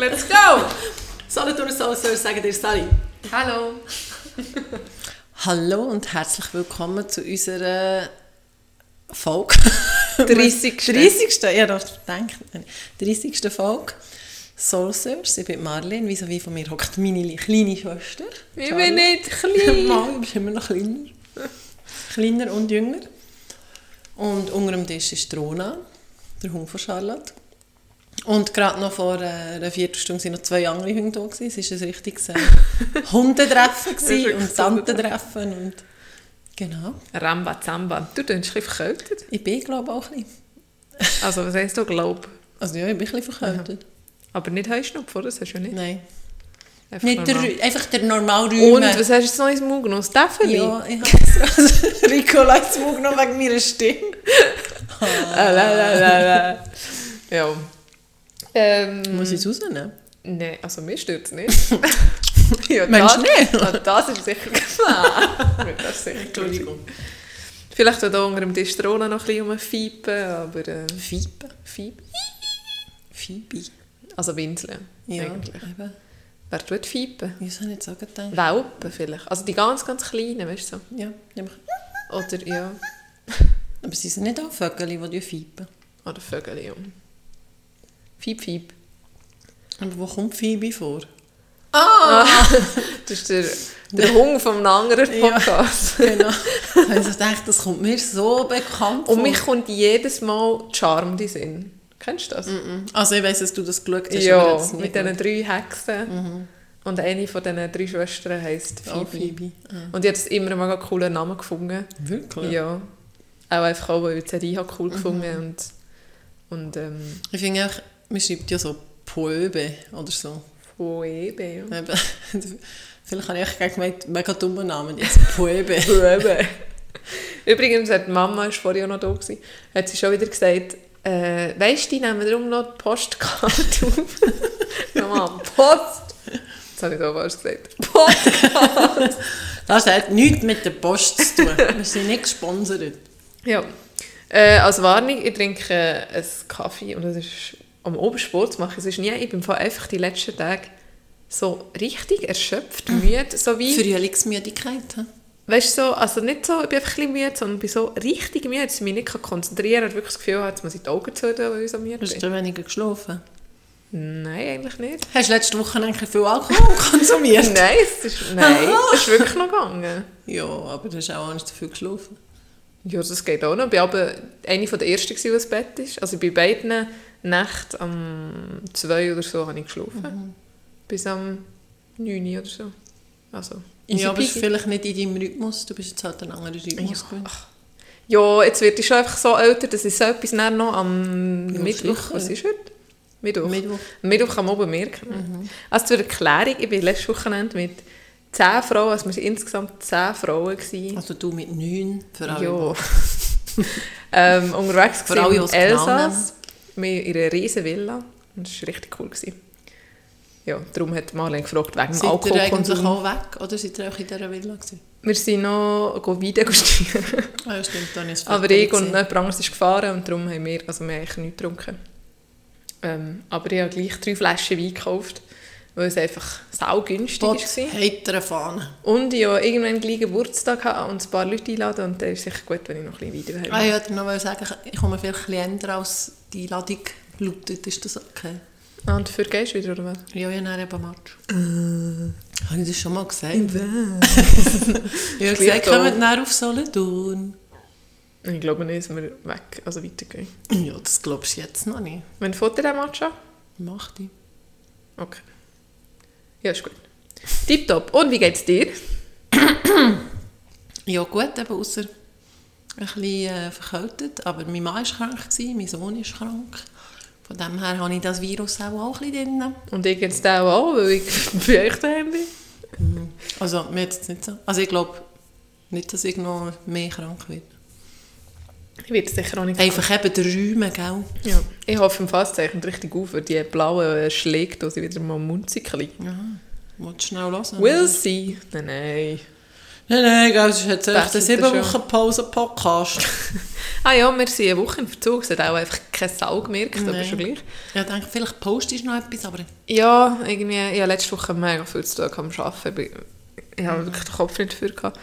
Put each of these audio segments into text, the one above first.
Let's go! Solothurn Soul Service sagen dir Sally. Hallo. Hallo und herzlich willkommen zu unserer Folge. 30. 30. Ja, das denke 30. Folge. Soul. Ich bin Marlene, wie so wie von mir hockt meine kleine Schwester. Ich bin nicht klein. Mann, du bist immer noch kleiner. kleiner und jünger. Und unter dem Tisch ist Rona, der Hund von Charlotte. Und gerade noch vor äh, einer Viertelstunde waren noch zwei andere Hunde da. Gewesen. Es war ein richtiges äh, Hundetreffen und Tantentreffen. Und genau. Ramba Zamba. Du tust ein bisschen verkältet. Ich bin, glaube auch ein bisschen. Also, was heisst du, glaub? Also ja, ich bin ein bisschen verkältet. Aber nicht Heuschnupfen, das hast du ja nicht. Nein. Einfach Nicht der, normal. Rü- einfach der normale Und was hast du jetzt noch ins Mund genommen? Das Täfeli? Ja, ich habe es Ricola ins Mund genommen wegen meiner Stimme. Ah, la, la, la, la. Ja. Ähm, Muss ich es rausnehmen? Nein, also mir stört es nicht. ja, Mensch, das, nicht? Das ist sicher klar. das ist sicher Entschuldigung. Vielleicht auch da unter dem Tisch noch ein bisschen rumfiepen, aber... Äh, Fiepe. Fiep? Phoebe. Also Winseln, Ja, eigentlich. eben. Wer tut fiepen? Ich soll nicht so gedacht. Welpen vielleicht. Also die ganz, ganz kleinen, weißt du so. Ja. Oder, ja, Aber sie sind nicht auch Vögel, die fiepen. oder Vögel, ja. Fiep, fiep. Aber wo kommt Phoebe vor? Das ist der, der Hung vom anderen Ja. Podcast. Genau. Also ich dachte, das kommt mir so bekannt vor. Und mich kommt jedes Mal Charm in Sinn. Kennst du das? Also ich weiss, dass du das geschaut hast. Ja, mit diesen drei Hexen. Und eine von diesen drei Schwestern heisst Phoebe. Oh, Phoebe. Ah. Und ich habe immer einen mega coolen Namen gefunden. Wirklich? Ja. Auch einfach auch, weil ich die Serie cool gefunden und, und ähm, Ich finde auch, man schreibt ja so Poebe oder so. Phoebe, ja. Vielleicht habe ich gleich gemeint, mega dummer Namen. Jetzt Poebe. Phoebe. Übrigens, hat die Mama, ist vorher noch da gewesen, hat sie schon wieder gesagt, äh, weisst du, die nehmen darum noch die Postkarte auf. Mama, Post! Jetzt habe ich da falsch gesagt. Post! Das hat nichts mit der Post zu tun. Wir sind nicht gesponsert. Ja. Äh, als Warnung, ich trinke äh, einen Kaffee und das ist am Obersport zu machen. Es ist nie, ich bin vor einfach die letzten Tage so richtig erschöpft, müde, so wie, Frühlingsmüdigkeit. hä? weißt du, so, also nicht so, ich bin einfach ein bisschen müde, sondern bin so richtig müde, dass ich mich nicht konzentrieren kann und wirklich das Gefühl habe, jetzt muss ich die Augen zu weil ich so müde Hast bin. du weniger geschlafen? Nein, eigentlich nicht. Hast du letzte Woche eigentlich viel Alkohol konsumiert? Nein, es ist, nein, es ist wirklich noch gegangen. Ja, aber du hast auch nicht viel geschlafen. Ja, das geht auch noch. Ich war aber eine der ersten, die ins Bett ist. Also bei beiden Nächten am 2 oder so habe ich geschlafen. Bis am 9 oder so. Also, ja, aber vielleicht nicht in deinem Rhythmus. Du bist jetzt halt ein anderer Rhythmus Ja. Ja, jetzt werde ich schon einfach so älter, dass ich so etwas noch am Ja, Mittwoch... Was ist heute? Mittwoch. Mittwoch. Mittwoch kann man oben merken. Also zur Erklärung, ich bin letztes Wochenende mit 10 Frauen, also wir waren insgesamt 10 Frauen. Gewesen. Also du mit neun, für alle. Ja. ähm, unterwegs Für alle, im Elsass. Wir in einer riesen Villa. Das war richtig cool. Gewesen. Ja, darum hat Marlene gefragt, wegen dem Seid ihr eigentlich Alkoholkonsum. auch weg? Oder seid ihr auch in dieser Villa gewesen? Wir sind noch go Weide stieren. Ah ja, stimmt, dann ist Aber ich und jemand anderes ist gefahren und darum haben wir, also wir haben eigentlich nichts getrunken. Ähm, aber ich habe gleich drei Flaschen Wein gekauft, weil es einfach saugünstig war. heitere Fahne. Und ich habe irgendwann gleich Geburtstag und ein paar Leute einladen und dann ist es sicher gut, wenn ich noch ein bisschen weiter Ah, ich wollte noch sagen, ich komme bisschen ändern als die Einladung lautet. Ist das okay? Ah, und dafür gehst du wieder, oder was? Ja, ja, nein, eben Match. Habe ich das schon mal gesagt? Ich habe Gleich gesagt, da. kommt näher auf Solothurn. Ich glaube nicht, dass wir weg, also weitergehen. Ja, das glaubst du jetzt noch nicht. Wenn Foto der Matcha? Mach die. Okay. Ja, ist gut. Tipptopp. Und wie geht's dir? Ja gut, eben außer ein bisschen äh, verkältet. Aber mein Mann war krank, gewesen, mein Sohn ist krank. Von dem her habe ich das Virus auch, auch ein bisschen drin. Und ich jetzt auch, weil ich daheim bin. Also mir jetzt nicht so. Also ich glaube nicht, dass ich noch mehr krank werde. Ich werde sicher auch nicht Einfach eben der Räume, gell? Ja. Ich hoffe im Fastzeichen richtig auf, die blauen Schläge die wieder mal munzig liegen. Ja. Willst du schnell hören? We'll see. Nein, nein. Nein, nein, gell, es ist jetzt echt Das ein ist sieben. Wochen Pause-Podcast. Ah ja, wir sind eine Woche im Verzug. Es hat auch einfach keine Sau gemerkt, aber Nein. schon gleich. Ja, ich denke, vielleicht postest du noch etwas, aber... Ja, irgendwie, ich hatte letzte Woche mega viel zu tun am Arbeiten. Ich- Ich habe wirklich den Kopf nicht dafür gehabt.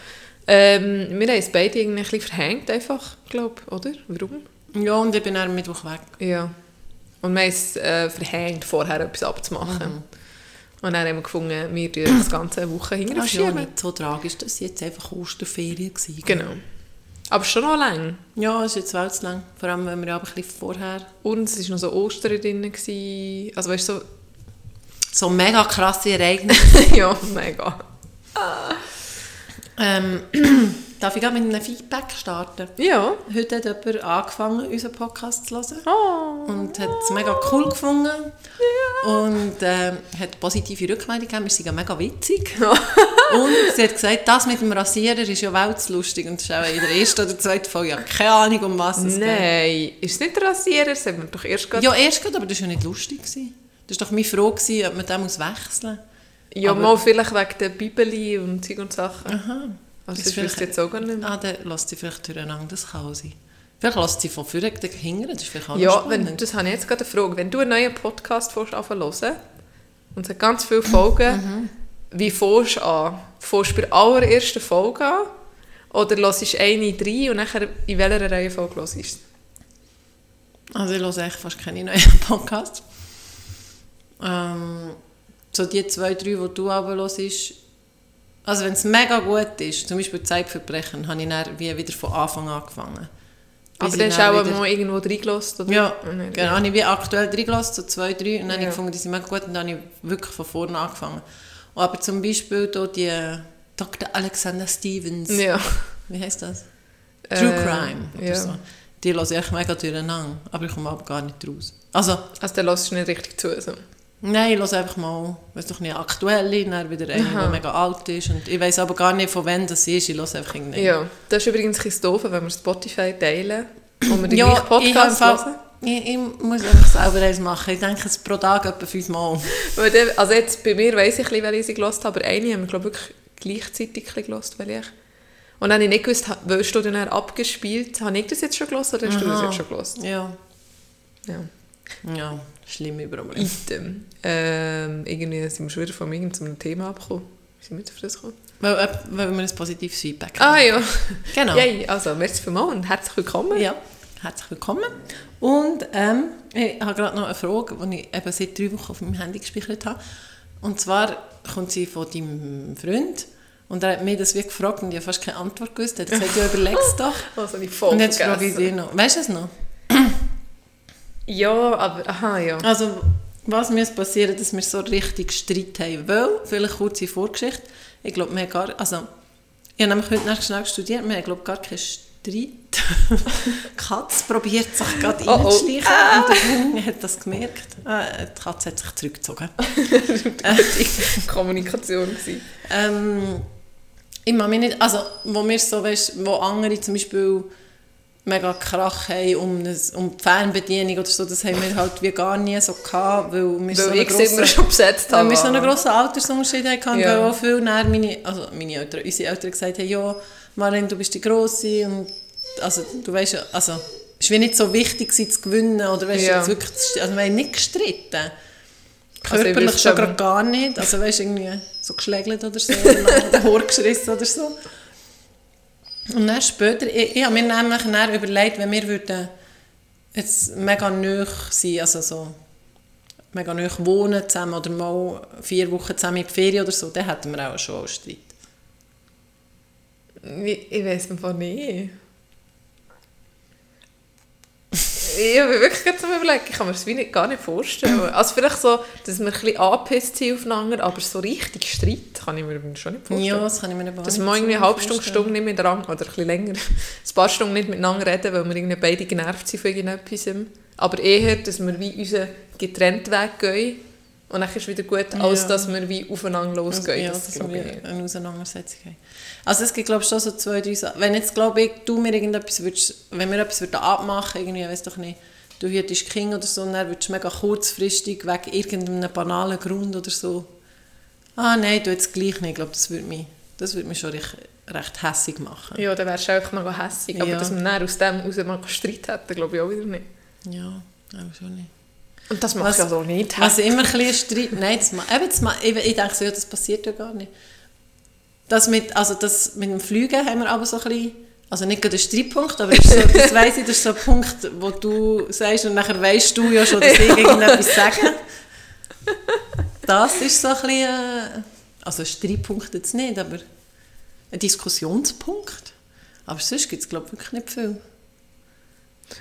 Ähm, wir haben es beide irgendwie ein bisschen verhängt, einfach, glaube oder? Warum? Ja, und ich bin am Mittwoch weg. Ja. Und wir haben es äh, verhängt, vorher etwas abzumachen. Und dann haben wir gefunden, wir tun das ganze Woche hinterher Das war ja nicht so tragisch, dass es jetzt einfach Osterferien war. Genau. Aber schon noch lang. Ja, es ist jetzt viel zu lang. Vor allem, wenn wir aber ein bisschen vorher... Und es war noch so Ostern drin. gewesen. Also weißt du, So mega krasse Ereignisse. so... ja, mega. Ähm, darf ich gerade mit einem Feedback starten? Ja. Heute hat jemand angefangen, unseren Podcast zu hören. Oh. Und hat es mega cool gefunden. Und ähm, hat positive Rückmeldung gegeben. Wir sind ja mega witzig. und sie hat gesagt, das mit dem Rasierer ist ja weltlustig. Und das ist auch in der ersten oder zweiten Folge. Ja, keine Ahnung, um was es geht. Nein, ist es nicht der Rasierer? Das haben wir doch erst gerade... Ja, erst gerade, aber das war ja nicht lustig. gewesen. Das war doch meine Frage, ob man den muss wechseln muss. Ja, Aber- mal vielleicht wegen der Bibeli und Zeug und Sachen. Aha. Also Das wüsste jetzt auch gar nicht mehr. Ah, dann lässt sie vielleicht durcheinander, das kann sein. Vielleicht lässt sie von vorne hingern, das ist vielleicht auch Ja, wenn, das habe ich jetzt gerade eine Frage. Wenn du einen neuen Podcast anfangen hören und es hat ganz viele Folgen, Mhm. wie fährst du an? Fährst du bei der allerersten Folge an? Oder hörst du eine drei und nachher in welcher Reihenfolge hörst du? Also ich höre eigentlich fast keine neuen Podcasts. Ähm, so die zwei, drei, die du hörst, also wenn es mega gut ist, zum Beispiel Zeitverbrechen, habe ich dann wie wieder von Anfang an angefangen. Aber dann hast du auch wieder- mal irgendwo reingelassen, oder? Ja, genau. Habe ich wie aktuell reingelassen, so zwei, drei, und dann habe Ja. ich gefunden, die sind mega gut, und dann habe ich wirklich von vorne angefangen. Und aber zum Beispiel hier die Dr. Alexander Stevens, Ja. wie heißt das? True Äh, Crime oder ja. so. Die höre ich echt mega durcheinander, aber ich komme aber gar nicht raus. Also, Also dann hörst du nicht richtig zu. So. Nein, ich höre einfach mal, weiß doch nicht, aktuelle, dann wieder eine, Aha. die mega alt ist. Und ich weiß aber gar nicht, von wem das ist, ich höre einfach irgendwie. Ja, das ist übrigens ein doof, wenn wir Spotify teilen und wir den Ja, Podcast hören. ich, ich muss einfach selber eins machen. Ich denke, es pro Tag etwa fünfmal. Weil also jetzt bei mir weiss ich, ein bisschen, welche ich sie gehört habe, aber eine haben wir glaube ich wirklich gleichzeitig gehört, welche ich. Und dann habe ich nicht gewusst, wirst du dann abgespielt? Habe ich das jetzt schon gehört oder hast du das Aha. jetzt schon gehört? Ja, Ja. ja, schlimme Probleme. Item. Ähm, irgendwie sind wir schon wieder von irgendeinem Thema abgekommen. Wie sind wir auf das gekommen? Weil, äh, weil wir ein positives Feedback Ah haben. ja. Genau. Yay, also merci vielmals und herzlich willkommen. Ja, herzlich willkommen. Und ähm, ich habe gerade noch eine Frage, die ich eben seit drei Wochen auf meinem Handy gespeichert habe. Und zwar kommt sie von deinem Freund. Und er hat mir das wie gefragt und ich habe fast keine Antwort gewusst. Er hat gesagt, ja, überleg's doch. Also die voll und jetzt frage ich vergessen. dich noch. Weißt du es noch? Ja, aber aha, ja. Also, was muss passieren, dass wir so richtig Streit haben? Weil, vielleicht kurze Vorgeschichte, ich glaube, wir haben gar, also, ich habe nämlich heute Nacht schnell studiert, wir haben, glaube gar keinen Streit. Katze probiert sich gerade Oh, oh. reinzuschleichen und der Hund hat das gemerkt. Äh, die Katze hat sich zurückgezogen. Kommunikation gewesen. Ähm, ich mich nicht, also wo wir so, weißt, wo andere zum Beispiel mega Krach haben um, das, um die Fernbedienung oder so, das haben wir halt wie gar nie so gehabt, weil wir so Weil einen sie immer grossen- schon besetzt weil habe. wir so einen grossen Altersunterschied hatten, Ja. weil auch viel näher meine, also meine Eltern, unsere Eltern gesagt haben, ja, Marlene, du bist die Grosse und also du weißt ja, also es war nicht so wichtig gewesen, zu gewinnen oder weißt Ja. wirklich, also wir haben nicht gestritten. Also ich Körperlich wüsste schon gerade gar nicht. Also weißt irgendwie so geschlägelt oder so, oder Haar geschissen oder so. Und dann später, ich, ich habe mir nämlich dann überlegt, wenn wir würden jetzt mega nahe sein, also so mega nahe wohnen zusammen oder mal vier Wochen zusammen in die Ferien oder so, dann hätten wir auch schon einen Streit. Ich, ich weiß einfach nicht. Ich habe wirklich gerade zum Überlegen, ich kann mir das wie nicht, gar nicht vorstellen. Also vielleicht so, dass wir ein bisschen angepisst sind aufeinander, aber so richtig Streit kann ich mir schon nicht vorstellen. Ja, das kann ich mir nicht Dass wir irgendwie eine halbe Stunde, Stunde nicht miteinander, oder ein bisschen länger, ein paar Stunden nicht miteinander reden, weil wir irgendwie beide genervt sind von irgendetwas. Aber eher, dass wir wie unseren getrennten Weg gehen und dann ist es wieder gut, als Ja. dass wir wie aufeinander losgehen. Ja, das dass wir eine Auseinandersetzung haben. Also es gibt glaube ich schon so zwei, drei Sachen. Wenn jetzt glaube ich, du mir irgendetwas würdest, wenn wir etwas würden abmachen irgendwie, weiß doch nicht, du hättest Kind oder so, und dann würdest du mega kurzfristig wegen irgendeinem banalen Grund oder so, ah nein, du jetzt gleich nicht, ich glaube, das würde mich, das würde mich schon richtig, recht hässig machen. Ja, dann wärst du einfach mal hässig. Aber Ja. dass man dann aus dem raus mal Streit hätte, glaube ich auch wieder nicht. Ja, auch schon nicht. Und das macht Was- ja so nicht. Was immer ein bisschen Streit... Nein, das, eben, das, ich, ich denke so, ja, das passiert ja gar nicht. Das mit, also das mit dem Fliegen haben wir aber so ein bisschen... Also nicht gerade ein Streitpunkt, aber so, das weiss ich, das ist so ein Punkt, wo du sagst und nachher weißt du ja schon, dass ich irgendetwas sage. Das ist so ein bisschen... Äh, also ein Streitpunkt jetzt nicht, aber ein Diskussionspunkt. Aber sonst gibt es, glaube ich, wirklich nicht viel.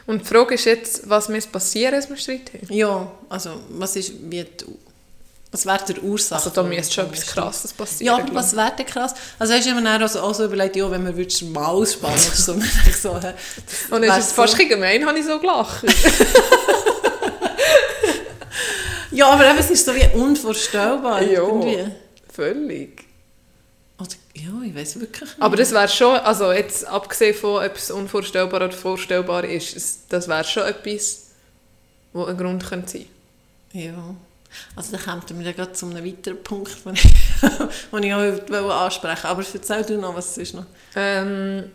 Und die Frage ist jetzt, was muss passieren, dass wir Streit haben? Ja, also was ist... Wie die, was wäre der Ursache? Also da müsste schon etwas? Krasses passieren. Ja, glaub was wäre denn krass? Also hast du immer dann auch so überlegt, ja, wenn man würdest mal ausspannen oder so, ich so. Und es ist fast so- ein bisschen gemein, habe ich so gelacht. Ja, aber eben, es ist so wie unvorstellbar Ja. irgendwie. Völlig. Oder, ja, ich weiß wirklich nicht. Aber das wäre schon, also jetzt abgesehen von etwas unvorstellbar oder vorstellbar ist, es- das wäre schon etwas, wo ein Grund könnte sein Ja. Also da kommt mir gerade zu einem weiteren Punkt, den ich, den ich auch wollte ansprechen Aber erzähl du noch, was es ist noch. Ähm,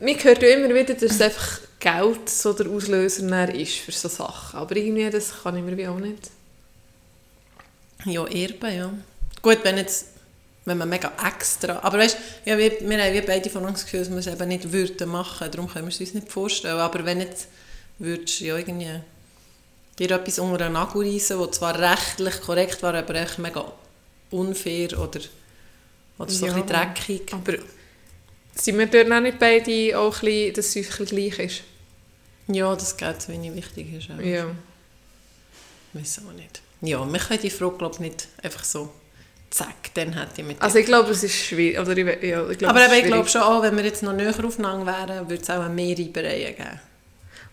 man hört ja immer wieder, dass einfach Geld so der Auslöser dann ist für so Sachen. Aber irgendwie, das kann ich mir wie auch nicht. Ja, Erben, ja. Gut, wenn jetzt, wenn man mega extra, aber weißt, ja, wir, wir haben wie beide von uns das Gefühl, dass wir es eben nicht würden machen, darum können wir es uns nicht vorstellen, aber wenn jetzt, würdest du ja irgendwie dir etwas unter den Nagel reissen, was zwar rechtlich korrekt war, aber echt mega unfair oder, oder so Ja. ein bisschen dreckig. Aber sind wir dort auch nicht beide auch ein bisschen, dass es ein bisschen gleich ist? Ja, das geht so wenig wichtig ist. Auch. Ja. Weiß auch nicht. Ja, wir können die Frage, glaube ich, nicht einfach so zack, dann hätte ich mit Also ich glaube, es ist schwierig. Oder ich, ja, ich glaube, Aber es ich glaube schon auch, wenn wir jetzt noch näher aufeinander wären, würde es auch mehr Reibereien geben.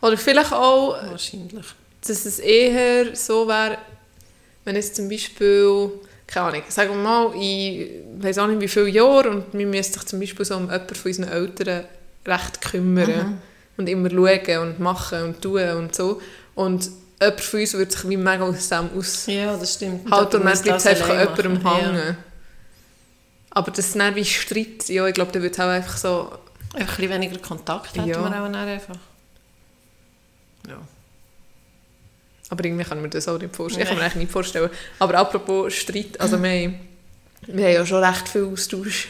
Oder vielleicht auch, Wahrscheinlich. Dass es eher so wäre, wenn jetzt zum Beispiel, keine Ahnung, sagen wir mal, ich weiß auch nicht wie viele Jahre und wir müssen sich zum Beispiel so um jemanden von unseren Eltern recht kümmern und immer schauen und machen und tun und so. Und jemand von uns würde sich wie mega aus dem aushalten Ja, das stimmt. und dann Aber bleibt man es das einfach an jemandem machen. hängen. Aber das ist dann wie Streit, ja, ich glaube, da wird es auch einfach so, ein bisschen weniger Kontakt hätten Ja. wir auch dann einfach. Ja. Aber irgendwie kann ich mir das auch nicht vorstellen. Ich kann mir eigentlich nicht vorstellen. Aber apropos Streit, also wir, haben- wir haben ja schon recht viel Austausch.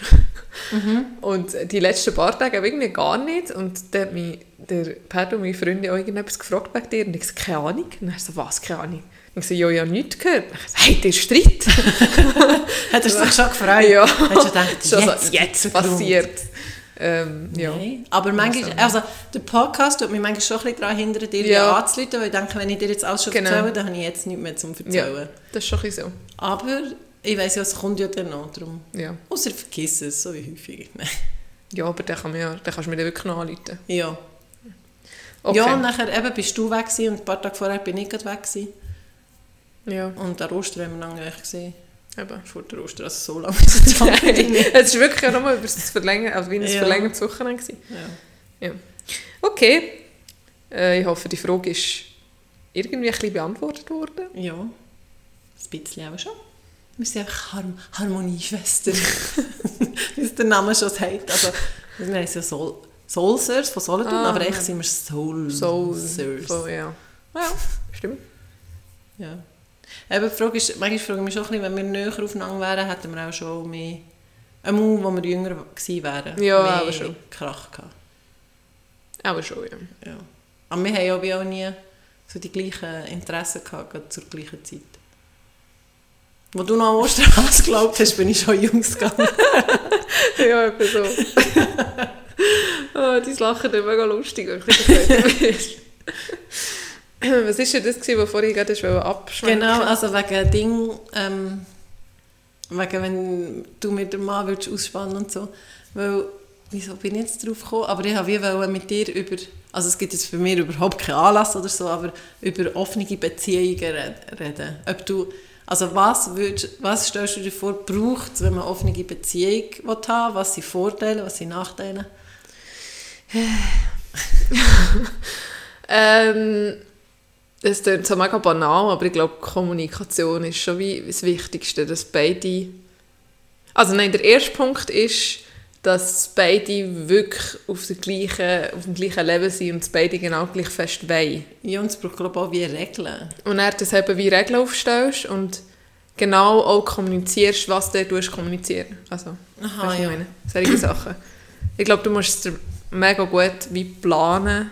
Mhm. Und die letzten paar Tage haben wir irgendwie gar nicht. Und dann hat mich der Pedro, meine Freundin, auch irgendetwas gefragt bei dir. Und ich so, keine Ahnung. Und er so, was, keine Ahnung. Und ich so, ja, ja, nichts gehört. Und ich so, hey, der Streit. Hättest du dich schon gefreut? ja, Hättest du gedacht, schon jetzt, so, jetzt passiert. Ähm, ja. Nein. Aber manchmal, also der Podcast tut mich manchmal schon ein bisschen daran hindern, dir Ja. ja. anzuleiten, weil ich denke, wenn ich dir jetzt alles schon Genau. erzähle, dann habe ich jetzt nichts mehr zum ja, Erzählen. das ist schon ein bisschen Aber ich weiss ja, es kommt ja dann noch drum. so. Ja. Außer ich vergesse es, so wie häufig. Ja, aber dann, kann man ja, dann kannst du mir dann wirklich anrufen. Ja. Okay. Ja, und nachher eben bist du weg gewesen, und ein paar Tage vorher bin ich gerade weg gewesen. ja. Und an Ostern haben wir lange gesehen. Eben. Vor der Ostern, also so lange ist es auch es war wirklich ja nochmal über das Verlängern, also wie ein Ja. verlängertes Wochenende. gewesen. Ja. Okay, äh, ich hoffe, die Frage ist irgendwie ein bisschen beantwortet worden. ja, ein bisschen auch schon. Wir sind einfach Harm Harmonieschwester, wie es der Name schon sagt. Also, wir heißen ja Sol Soulsers von Solothurn, Ah. aber echt sind wir Soul So, Sirs. so ja. Ja, stimmt. Ja. Eben, die Frage ist, manchmal frage ich mich schon ein bisschen, wenn wir näher aufeinander wären, hätten wir auch schon mehr, einmal, als wir jünger gewesen wären, Ja, mehr aber schon. Krach gehabt. Aber schon, ja. Ja. Aber wir haben ja auch nie so die gleichen Interessen gehabt, gerade zur gleichen Zeit. Wo du noch an Osterhans geglaubt hast, bin ich schon Jungs gegangen. ja, etwa so. oh, dein Lachen ist mega lustig, wenn habe. Was war denn das, gewesen, was vorhin gerade abschmecken genau, also wegen Ding, ähm, wegen wenn du mit dem Mann würdest ausspannen und so. Weil, wieso bin ich jetzt drauf gekommen? Aber ich wollte mit dir über, also es gibt jetzt für mich überhaupt keinen Anlass oder so, aber über offene Beziehungen red- reden. Ob du, also was, würdest, was stellst du dir vor, braucht es, wenn man offene Beziehung will haben Was sind Vorteile, was sind Nachteile? Ähm, es klingt so mega banal, aber ich glaube, Kommunikation ist schon wie das Wichtigste, dass beide... Also nein, der erste Punkt ist, dass beide wirklich auf, der gleichen, auf dem gleichen Level sind und beide genau gleich fest wollen. Ja, und es braucht glaube auch wie Regeln. Und er das eben wie Regeln aufstellst und genau auch kommunizierst, was du tust, kommunizieren. Also, Aha, weißt du, ja. ich meine? Solche Sachen. Ich glaube, du musst es mega gut wie planen.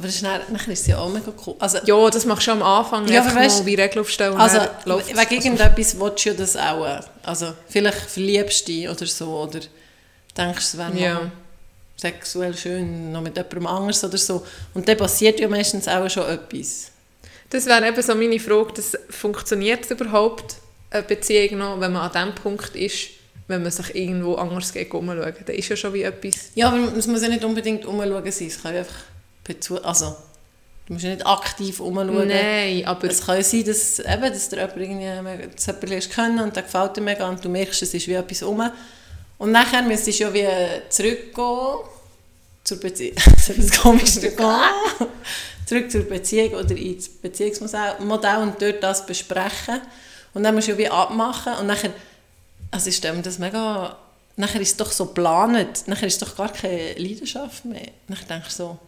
Aber das ist dann, nachher ist es ja auch mega cool. Also, Ja, das machst du am Anfang Ja, einfach weißt- mal wie Regeln aufstellen und also dann wegen irgendetwas willst du ja das auch. Also, vielleicht verliebst du dich oder so, oder denkst, es wäre mal Ja. sexuell schön, noch mit jemandem anders oder so. Und dann passiert ja meistens auch schon etwas. Das wäre eben so meine Frage, das funktioniert überhaupt eine Beziehung noch, wenn man an dem Punkt ist, wenn man sich irgendwo anders geht umschauen. Da ist ja schon wie etwas... Ja, aber es muss ja nicht unbedingt umschauen sein. Es kann einfach bezu also du musst ja nicht aktiv umschauen. Nein, aber... Es kann ja sein, dass, eben, dass dir jemand irgendwie dass jemand und der gefällt dir mega und du merkst, es ist wie etwas um. Und nachher müsstest du ja wie zurückgehen zur Beziehung. das ist. Gehen. Zurück zur Beziehung oder ins Beziehungsmodell Modell und dort das besprechen. Und dann musst du ja wie abmachen und nachher, also ich stelle mir das mega, nachher ist es doch so geplant, nachher ist es doch gar keine Leidenschaft mehr. Nachher denkst du so,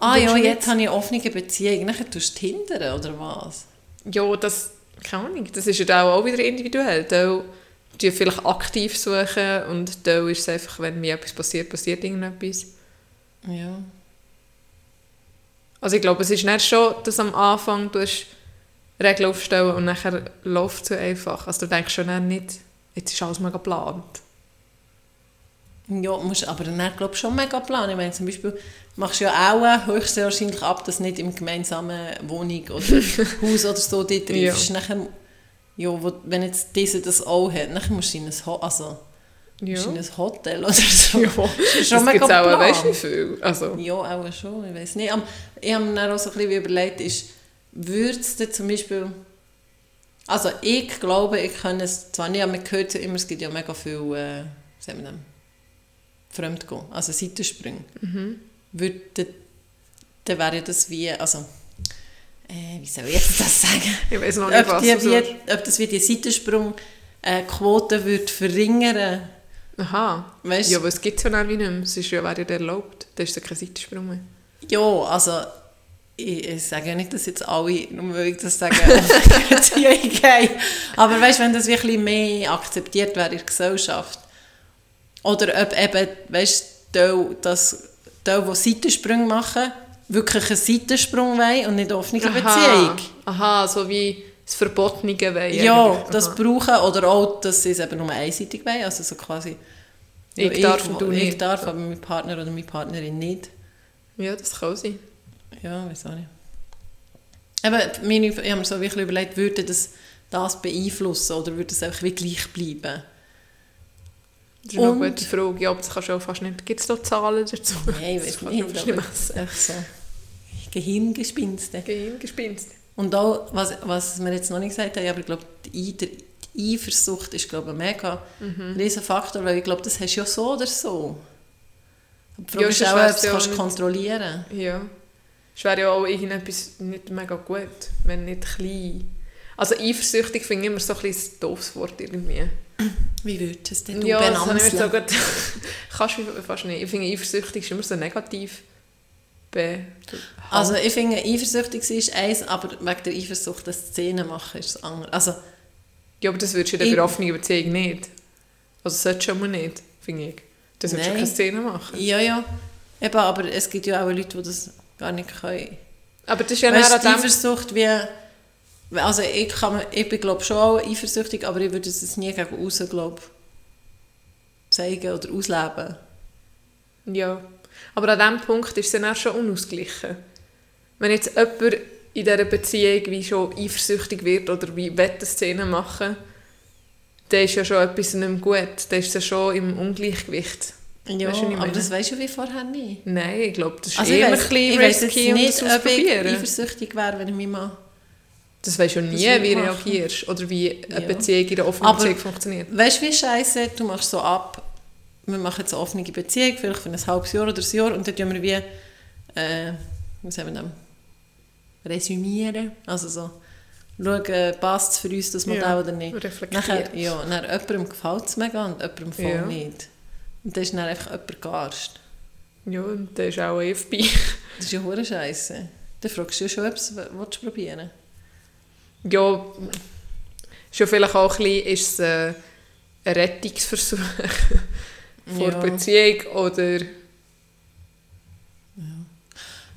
ah ja, jetzt habe ich eine offene Beziehung, nachher tust du hindern oder was? Ja, das... Keine Ahnung, das ist ja auch, auch wieder individuell. Da die vielleicht aktiv suchen und da ist es einfach, wenn mir etwas passiert, passiert irgendetwas. Ja. Also ich glaube, es ist nicht schon, dass am Anfang du Regeln aufstellen und nachher läuft es so einfach. Also du denkst schon nicht, jetzt ist alles mega geplant. Ja, musst aber dann glaube ich schon mega planen. Ich meine, zum Beispiel machst du ja auch äh, höchstwahrscheinlich ab, dass du nicht im gemeinsamen Wohnung oder Haus oder so dort Ja. triffst. Nachher, ja, wo, wenn jetzt dieser das auch hat, dann musst du in ein, Ho also, Ja. in ein Hotel oder so. Ja, ist das schon mega gibt es auch, weißt du, viel. Also, Ja, auch schon, ich weiß nicht. Am- Ich habe mir dann auch so ein bisschen überlegt, ist, würde es zum Beispiel... Also ich glaube, ich kann es zwar nicht, aber man hört ja immer, es gibt ja mega viel, äh, wie sagen wir denn, Fremdgehen, also Seitensprünge. Würde, dann wäre das wie, also, äh, wie soll ich jetzt das sagen? ich weiß noch nicht, ob, was die, wie, ob das wie die Seitensprung-Quote würde verringern Aha. Weißt Ja, aber es gibt es ja dann wie nicht mehr. Es ist ja, wäre ja erlaubt. Da ist ja kein Seitensprung mehr. Ja, also ich, ich sage ja nicht, dass jetzt alle, nur weil ich das sage, Beziehung gehen. Aber weißt du, wenn das wirklich mehr akzeptiert wäre in der Gesellschaft. Oder ob eben, weißt du, dass die, die Seitensprünge machen, wirklich einen Seitensprung wollen und nicht offene Beziehung. Aha, so wie das Verbotene wollen. Ja, das Aha. brauchen oder auch, dass sie es eben nur einseitig wollen, also so quasi Ich ja, darf und du ich nicht. darf, aber mein Partner oder meine Partnerin nicht. Ja, das kann sein. Ja, weiß auch nicht. Eben, meine, ich habe mir so wirklich überlegt, würde das das beeinflussen oder würde es einfach wie gleich bleiben? Das ist noch eine Und- gute Frage. Ja, aber das kannst du auch fast nicht... Gibt es da Zahlen dazu? Nein, ich Das weiß nicht. echt so Gehirngespinste. Gehirngespinst. Und auch, was, was wir jetzt noch nicht gesagt haben, aber ich glaube, die, der- die Eifersucht ist glaube ich, ein mega Mhm. riesen Faktor, weil ich glaube, das hast du ja so oder so. Die Frage Ja, ist auch, ob du es auch kannst kontrollieren Ja. Es wäre ja auch irgendetwas nicht mega gut, wenn nicht klein. Also eifersüchtig finde ich immer so ein bisschen ein doofes Wort irgendwie. Wie würdest du es denn du ja, benamseln? so gut... Kannst du fast nicht. Ich finde eifersüchtig ist immer so negativ. Be Also ich finde, eifersüchtig ist eins, aber wegen der Eifersucht das Szenen machen ist das andere. Also, ja, aber das würdest du in der offenen Beziehung nicht. Also das solltest du schon mal nicht, finde ich. Das würdest du keine Szene machen. ja, ja. Eben, aber es gibt ja auch Leute, die das gar nicht können. Aber das ist ja weißt, an dem... Eifersucht wie... Also ich, kann, ich bin glaube schon auch eifersüchtig, aber ich würde es nie gegen außen glaube zeigen oder ausleben. Ja, aber an diesem Punkt ist es dann auch schon unausgeglichen. Wenn jetzt jemand in dieser Beziehung wie schon eifersüchtig wird oder wie Wettenszenen machen, dann ist ja schon etwas nicht mehr gut. Dann ist es ja schon im Ungleichgewicht. Ja, Weisst du, ich aber das weisst du wie vorher nicht. Nein, ich glaube, das ist Also ich immer weiss, ein bisschen ich weiss jetzt risky, um nicht, das ob ich auszuprobieren. eifersüchtig wäre, wenn ich mich mal... Das weisst du nie, Das würde wie machen. reagierst oder wie eine Ja. Beziehung in der offenen Beziehung funktioniert. Weißt du, wie scheiße, du machst so ab, wir machen jetzt eine offene Beziehung, vielleicht für ein halbes Jahr oder ein Jahr, und dann tun wir wie, äh, wie sagen wir das, resümieren, also so, schauen, passt es für uns das Modell Ja, oder nicht. Reflektieren. Nachher, ja, nach jemandem gefällt es mega und jemandem voll Ja. nicht. Und dann ist dann einfach jemand gearscht. Ja, und der ist auch FBI. Das ist ja hure Scheiße. Dann fragst du ja schon, ob du es probieren Ja, schon vielleicht auch ein bisschen, ist es äh, ein Rettungsversuch vor Ja. Beziehung oder...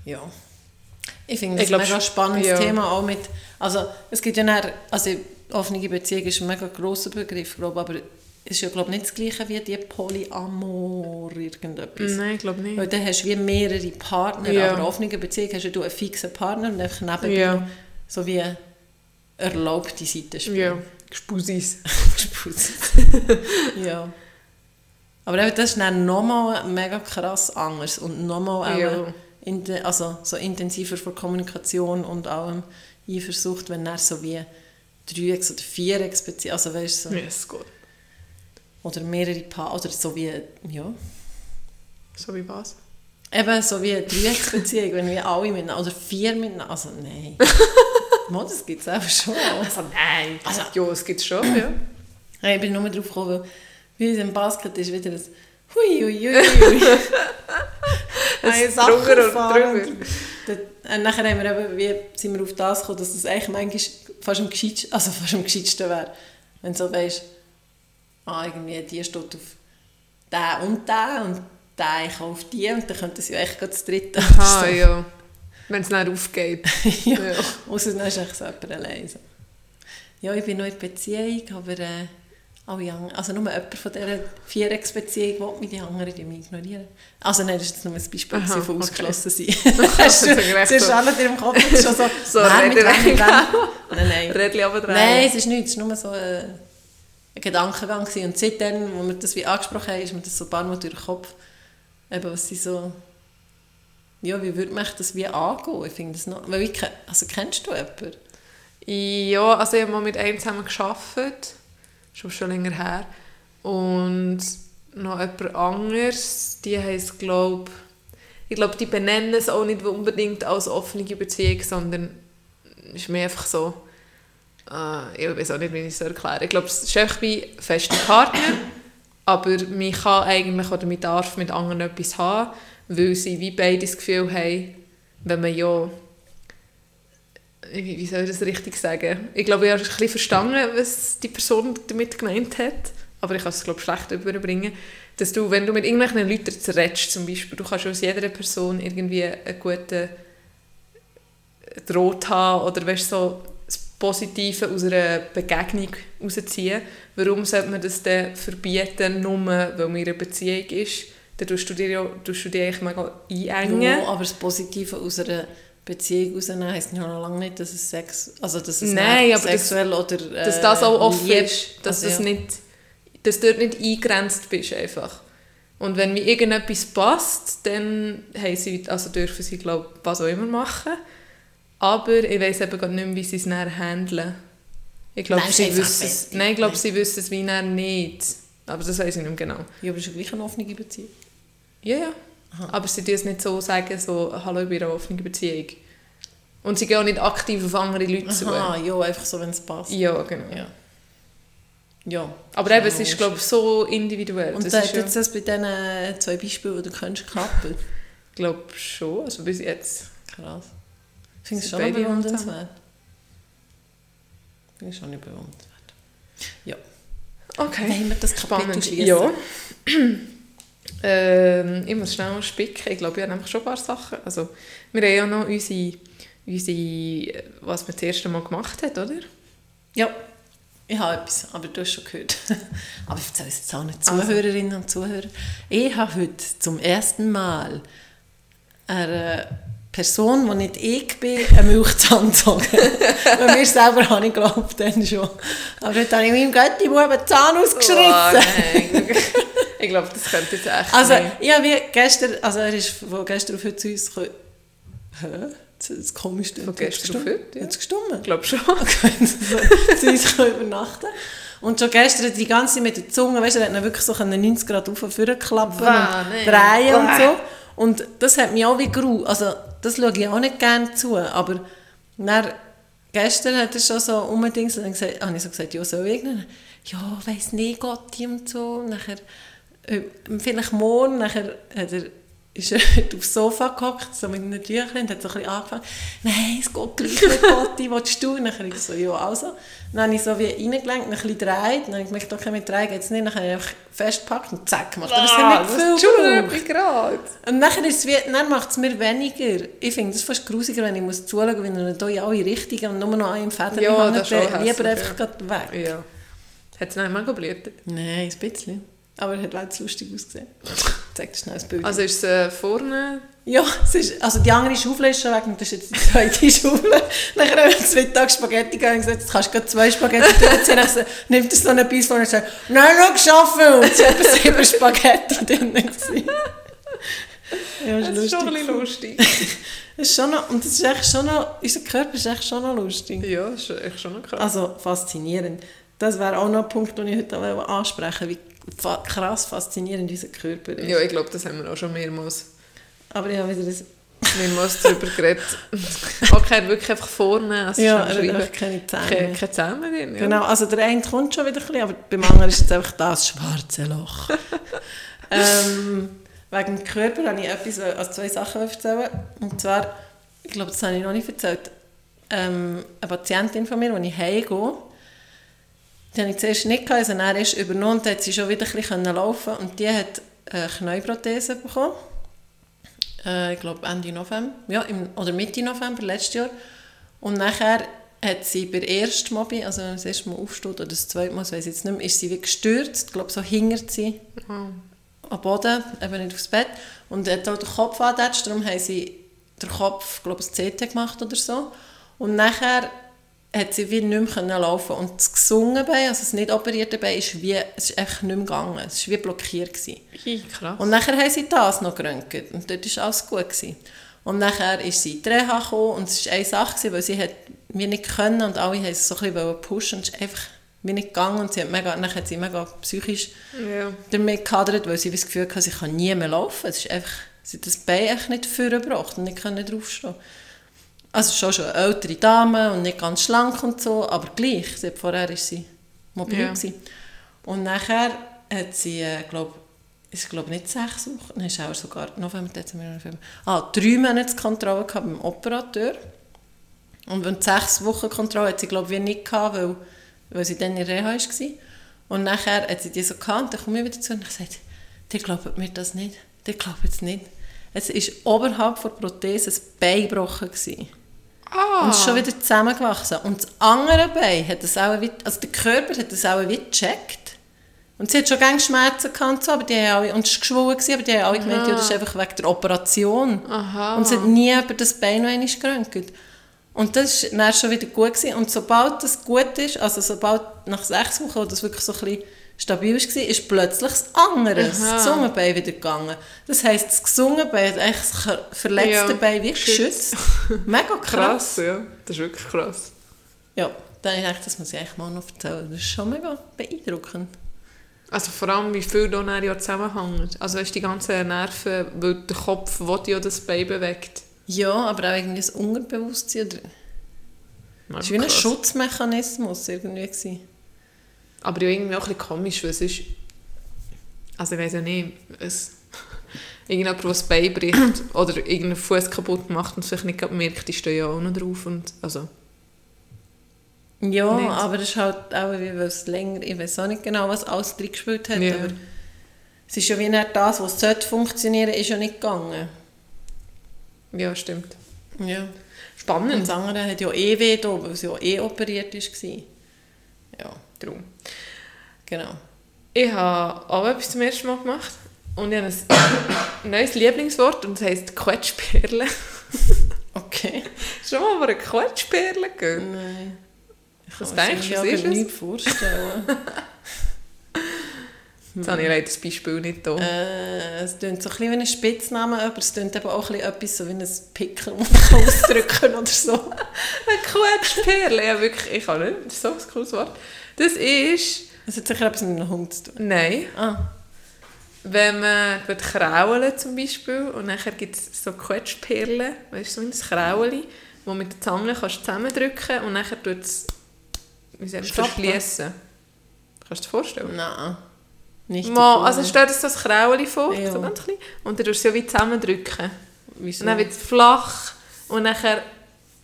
Ja. Ich finde das Ich glaub, ein mega spannendes ja. Thema auch mit, also es gibt ja dann, also offene Beziehung ist ein mega grosser Begriff, glaube aber es ist ja glaube nicht das gleiche wie die Polyamor irgendetwas. Nein, ich glaube nicht. Weil dann hast du wie mehrere Partner, Ja. aber offene Beziehung hast du einen fixen Partner und einfach nebenbei Ja. so wie erlaubte Seiten spielen. Ja, Spusis. ja. Aber eben, das ist dann nochmal mega krass anders und nochmal auch Ja. in de, also so intensiver für Kommunikation und allem Eifersucht, wenn er so wie Dreiex- oder Vierecksbeziehung, also weißt du, so, ist gut. oder mehrere Paar, oder so wie, ja, So wie was? eben so wie eine Dreiecksbeziehung, wenn wir alle miteinander, oder vier miteinander, also nein. Mal, das gibt es einfach schon. Also nein. Also- ja, es gibt schon, ja. Ich bin nur drauf gekommen, weil wie in dem Basket ist wieder das Hui, hui, hui, hui. Eins Sachen fahren. und nachher haben wir eben, wie sind wir auf das gekommen, dass das eigentlich manchmal fast am gescheitsten, also fast am gescheitsten wäre. Wenn du so weisst, ah, irgendwie, die steht auf den und den und der eigentlich auch auf die und dann könnte sie ja echt gerade das dritte. Ah, ja. Wenn es nicht aufgeht. ja. Ja. Außer dann ist so jemand allein. So. Ja, ich bin noch in Beziehung, aber äh, alle anderen, also nur jemand von dieser Vierecksbeziehung will mich die anderen die mich ignorieren. Also nein, das ist jetzt nur ein Beispiel Aha, von okay. ausgeschlossen sein. Hast du zuerst alle in deinem Kopf schon so, So, wer mit wem, mit wem? Nein, nein. Rädchen runterdrehen. Nein, es ist nichts, es war nur so äh, ein Gedankengang. gewesen. Und seitdem, wo wir das wie angesprochen haben, ist mir das so ein paar Mal durch den Kopf, eben, was sie so, ja, wie würde man das wie angehen? Ich finde das noch, weil ich, also kennst du jemanden? Ja, also ich habe mal mit einem zusammen gearbeitet, schon schon länger her. Und noch jemand anderes, die heisst, glaube ich, glaube, die benennen es auch nicht unbedingt als offene Beziehung, sondern es ist mehr einfach so, äh, ich weiß auch nicht, wie ich es erklären Ich glaube, es ist einfach wie feste Partner, aber man kann eigentlich oder man darf mit anderen etwas haben, weil sie wie beide das Gefühl haben, wenn man ja wie soll ich das richtig sagen? Ich glaube, ich habe ein bisschen verstanden, was die Person damit gemeint hat, aber ich kann es glaube schlecht überbringen, dass du, wenn du mit irgendwelchen Leuten redest, zum Beispiel, du kannst aus jeder Person irgendwie einen guten Draht haben oder weißt, so das Positive aus einer Begegnung rausziehen. Warum sollte man das dann verbieten, nur weil man in einer Beziehung ist? Dann tust du dir ja tust du dich eigentlich mega einengen. Ja, aber das Positive aus einer Beziehung rausnehmen heisst noch lange nicht, dass es Sex, also dass es Nein, aber das- sexuell oder äh, dass das auch offen Liebe- ist, dass, also, das ja. nicht, dass du dort nicht eingegrenzt bist einfach. Und wenn mir irgendetwas passt, dann haben sie, also dürfen sie, glaube was auch immer machen. Aber ich weiß eben gerade nicht mehr, wie sie es näher handeln. Ich glaube, sie wissen es, nein, ich glaube, sie wissen es wie näher nicht. Aber das weiß ich nicht mehr genau. Ja, aber es ist gleich eine offene Beziehung. Ja, ja. Aha. Aber sie tun es nicht so sagen, so, hallo, ich bin in einer offenen Beziehung. Und sie gehen auch nicht aktiv auf andere Leute zu. Aha, ja, einfach so, wenn es passt. Ja, genau. Ja. Ja. Aber eben, es ist, glaube ich, so individuell. Und das ist hat jetzt das bei diesen zwei Beispielen, die du kennst, geklappt? Ich glaube schon, also bis jetzt. Krass. Ich finde es Sind schon bewundernswert. Ich finde es schon nicht bewundernswert. Ja. Okay. Wollen wir das Kapitel Spannend. schließen? Ja. ähm, ich muss schnell spicken. Ich glaube, ich habe nämlich schon ein paar Sachen. Also, wir haben ja noch unsere, unsere, was man das erste Mal gemacht hat, oder? Ja. Ich habe etwas, aber du hast schon gehört. aber ich erzähle es jetzt auch nicht Also. Zuhörerinnen und Zuhörer. Ich habe heute zum ersten Mal einer Person, die nicht ich bin, eine Milchzahn gezogen. Bei mir selber habe ich geglaubt, dann schon. Aber heute habe ich meinem Götti-Buben den Zahn ausgeschritten. Oh. ich glaube, das könnte jetzt echt Also, ich habe wie gestern, also er ist von gestern auf heute zu uns gekommen. Hä? Das ist das Komischste. Von gestern auf heute, ja. Hat es gestummt? Ich glaube schon. Okay, zu uns übernachten Und schon gestern die ganze Zeit mit der Zunge, weißt du, er hat ihn wirklich so 90 Grad auf und klappen Wow, und nee. drehen und Wow. so. Und das hat mich auch wie grau. Also, das schaue ich auch nicht gerne zu. Aber dann, gestern hat er schon so unbedingt und dann gesagt, habe ich so gesagt, ja, soll ich? Dann, Ja, weiss nicht, Gott und so. Und nachher vielleicht morgen, nachher hat er, ist er aufs Sofa gehockt, so mit einem Tüchlein, und hat so ein bisschen angefangen, nein, es geht gleich nicht, Gotti, willst du? Und dann ich so, ja, also. Dann habe ich so wie reingelenkt, ein bisschen gedreht, dann habe ich gemerkt, okay, mit drei geht es nicht, dann habe ich einfach festgepackt und zack gemacht. Aber es hat nicht viel gebraucht. Grad. Und nachher, ist es wie, dann macht es mir weniger. Ich finde es fast grusiger, wenn ich muss zuschauen muss, wenn er hier in alle Richtungen und nur noch einen Feder Ja, hängt, das ist schon dann lieber einfach grad weg. Ja. Hat es noch einmal geblutet? Nein, ein bisschen. Aber er hat auch zu lustig ausgesehen. Zeig dir schnell das Bild. Also ist es äh, vorne... ja, es ist, also die andere Schaufel ist schon weg und das ist jetzt die zweite Schaufel. Nachher haben wir zwei Tage Spaghetti gegangen und gesagt, jetzt kannst du gerade zwei Spaghetti durchziehen. Dann so, nimmt er so einen Biss und sagt, nein, noch geschaffen. Und es etwa sieben Spaghetti drin. ja, Das ist schon ein lustig. Das ist schon noch, und das ist echt schon noch, unser Körper ist echt schon noch lustig. ja, das ist echt schon noch krass. Also faszinierend. Das wäre auch noch ein Punkt, den ich heute ansprechen wollte, krass faszinierend unser Körper ist. Ja, ich glaube, das haben wir auch schon mehrmals, Aber ich habe wieder das... mehrmals darüber geredet. Okay, er wirklich einfach vorne, also Ja, er hat keine Zähne. Keine, keine Zähne drin. Ja. Genau, also der eine kommt schon wieder ein bisschen, aber beim anderen ist jetzt einfach das schwarze Loch. ähm, wegen dem Körper habe ich etwas, also zwei Sachen erzählen. Und zwar, ich glaube, das habe ich noch nicht erzählt, ähm, eine Patientin von mir, die ich heimgehe, die habe ich zuerst nicht gehabt, also dann ist übernommen und hat sie schon wieder ein bisschen laufen und die hat eine Knieprothese bekommen. Äh, ich glaube Ende November, ja, im, oder Mitte November letztes Jahr. Und nachher hat sie bei ersten Mal, also wenn sie das erste Mal aufsteht oder das zweite Mal, das weiß ich jetzt nicht mehr, ist sie wie gestürzt, ich glaube so hingert sie Oh. am Boden, eben nicht aufs Bett und hat auch den Kopf angetatscht, darum haben sie den Kopf, glaube ich, das CT gemacht oder so. Und nachher hat sie wie nicht mehr können laufen und das gesungene Bein, also das nicht operierte Bein, ist wie, es ist einfach nicht mehr gegangen, es war wie blockiert. Gewesen. Krass. Und nachher haben sie das noch geröntgt und dort war alles gut. Gewesen. Und nachher ist sie in die Reha gekommen und es war eine Sache, gewesen, weil sie hat mir nicht können und alle haben sie so ein bisschen pushen und es ist einfach wie nicht gegangen und sie hat mega, nachher hat sie mega psychisch ja. damit gehadert, weil sie das Gefühl hatte, sie kann nie mehr laufen. Es ist einfach, sie hat das Bein echt nicht vorgebracht und nicht können draufstehen. Also schon schon eine ältere Dame und nicht ganz schlank und so, aber gleich. Sie vorher war sie mobil. Ja. gewesen. Und nachher hat sie, äh, glaube ist glaube nicht sechs Wochen, nein, ist auch sogar November, Dezember, November. Ah, drei Monate Kontrolle gehabt beim Operateur. Und wenn sechs Wochen Kontrolle hat sie glaube ich nicht gehabt, weil, weil sie dann in Reha war. Und nachher hat sie die so gehabt und dann komme ich wieder zu und ich gesagt, die glauben mir das nicht, die glauben es nicht. Es ist oberhalb der Prothese ein Bein gebrochen gewesen. Ah. Und es ist schon wieder zusammengewachsen. Und das andere Bein hat das auch, also der Körper hat das auch wie gecheckt. Und sie hat schon gerne Schmerzen gehabt, aber die haben alle, und es war geschwollen, aber die haben alle gemeint, ja, das ist einfach wegen der Operation. Aha. Und sie hat nie über das Bein noch einmal geröntgt. Und das war dann schon wieder gut. Gewesen. Und sobald das gut ist, also sobald nach sechs Wochen, wo das wirklich so ein bisschen stabil war, ist plötzlich das andere, das Aha. Zungenbein wieder gegangen. Das heisst, das gesungene Bein hat eigentlich das verletzte Ja, Bein wie geschützt. Mega krass. krass, ja. Das ist wirklich krass. Ja, dann habe ich das muss ich eigentlich mal noch erzählen. Das ist schon mega beeindruckend. Also vor allem, wie viel da ja zusammenhängt. Also weißt, die ganzen Nerven, weil der Kopf will ja das Bein bewegt. Ja, aber auch irgendwie das Unterbewusstsein. Oder es war wie ein. Schutzmechanismus irgendwie. Gewesen. Aber ja irgendwie auch ein bisschen komisch, weil es ist... Also ich weiß ja nicht, es... Irgendjemand, der das Bein bricht oder irgendeinen Fuß kaputt macht und es vielleicht nicht merkt, die stehen ja auch noch drauf und... Also... Ja, Nicht. aber es ist halt auch, wie weil es länger, ich weiß auch nicht genau, was alles drin gespielt hat, Ja. aber es ist ja wie nicht das, was sollte funktionieren, ist ja nicht gegangen. Ja, stimmt. Ja. Und Spannend. das andere hat ja eh weh da, weil es ja eh operiert war. Ja, Darum. genau. Ich habe auch etwas zum ersten Mal gemacht und ich habe ein neues Lieblingswort und es heisst Quetschperle. Okay. Schon mal über eine Quetschperle gehört? Nein. Ich kann mir ja es? nicht vorstellen. Jetzt habe ich leider das Beispiel nicht da. äh, es klingt so ein bisschen wie ein Spitzname, aber es klingt eben auch ein bisschen etwas so wie ein Pickel, das man ausdrücken oder so. Eine Quetschperle, ja wirklich, ich kann nicht, das ist so ein cooles Wort. Das ist, Das hat sicher etwas mit einem Hund zu tun. nein, Ah, wenn man wird kraulen zum Beispiel und nachher gibt es so Quetschperlen, weißt du, so ein Krauli, wo mit der Zange kannst du zusammendrücken und nachher tut es, verschließen. Kannst du dir vorstellen? nein. Nicht Mal, also stell dir ein Krauli vor, Ja. so ganz klein, und dann tust du es ja wie zusammendrücken. Wieso? Und dann wird es flach und nachher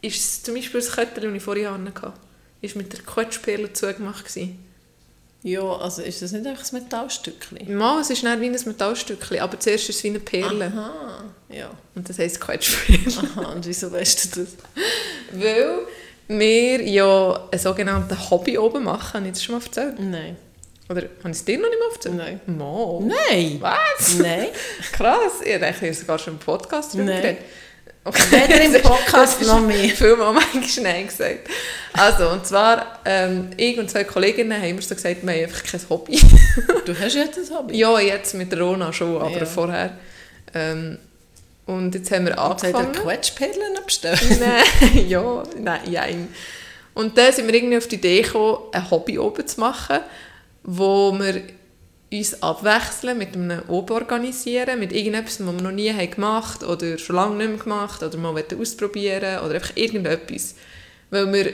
ist es zum Beispiel das Köttel, das ich vorher hatte, ist mit der Quetschperle zugemacht gewesen. Ja, also ist das nicht einfach ein Metallstückchen? Mal, es ist nicht wie ein Metallstückchen, aber zuerst ist es wie eine Perle. Aha, ja. Und das heisst Quetschperle. Aha, und wieso weißt du das? Weil wir ja einen sogenannten Hobby oben machen. Habe ich das schon mal erzählt? Nein. Oder habe ich es dir noch nicht mal erzählt? Nein. Mal. Nein! Was? Nein. Krass, ich dachte, ich habe sogar schon im Podcast drüber Nein. geredet. Weder im Podcast noch mehr. Vielmal manchmal Nein gesagt. Also, und zwar, ähm, ich und zwei Kolleginnen haben immer so gesagt, wir haben einfach kein Hobby. Du hast jetzt ein Hobby. ja, jetzt mit Rona schon, aber Ja. vorher. Ähm, und jetzt haben wir Und seid ihr angefangen. Quetschperlen bestellt? Nein, ja, nein, jein. Und dann sind wir irgendwie auf die Idee gekommen, ein Hobby oben zu machen, wo wir uns abwechseln, mit einem Oben organisieren, mit irgendetwas, was wir noch nie haben gemacht oder schon lange nicht mehr gemacht oder mal ausprobieren oder einfach irgendetwas. Weil wir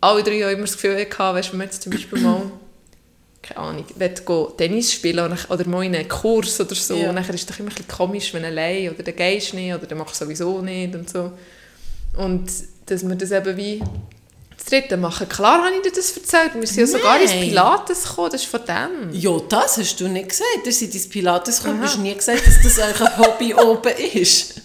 alle drei auch immer das Gefühl hatten, weißt, wenn wir jetzt zum Beispiel mal keine Ahnung, gehen Tennis spielen oder, oder mal in einen Kurs oder so. Ja. Und dann ist es doch immer ein bisschen komisch, wenn du allein oder dann gehst du nicht oder dann machst du sowieso nicht und so. Und dass wir das eben wie das dritte machen. Klar habe ich dir das erzählt. Wir sind ja sogar ins. Pilates gekommen, das ist von dem. Ja, das hast du nicht gesagt. Du seid ins Pilates gekommen, du hast nie gesagt, dass das eigentlich ein Hobby oben ist.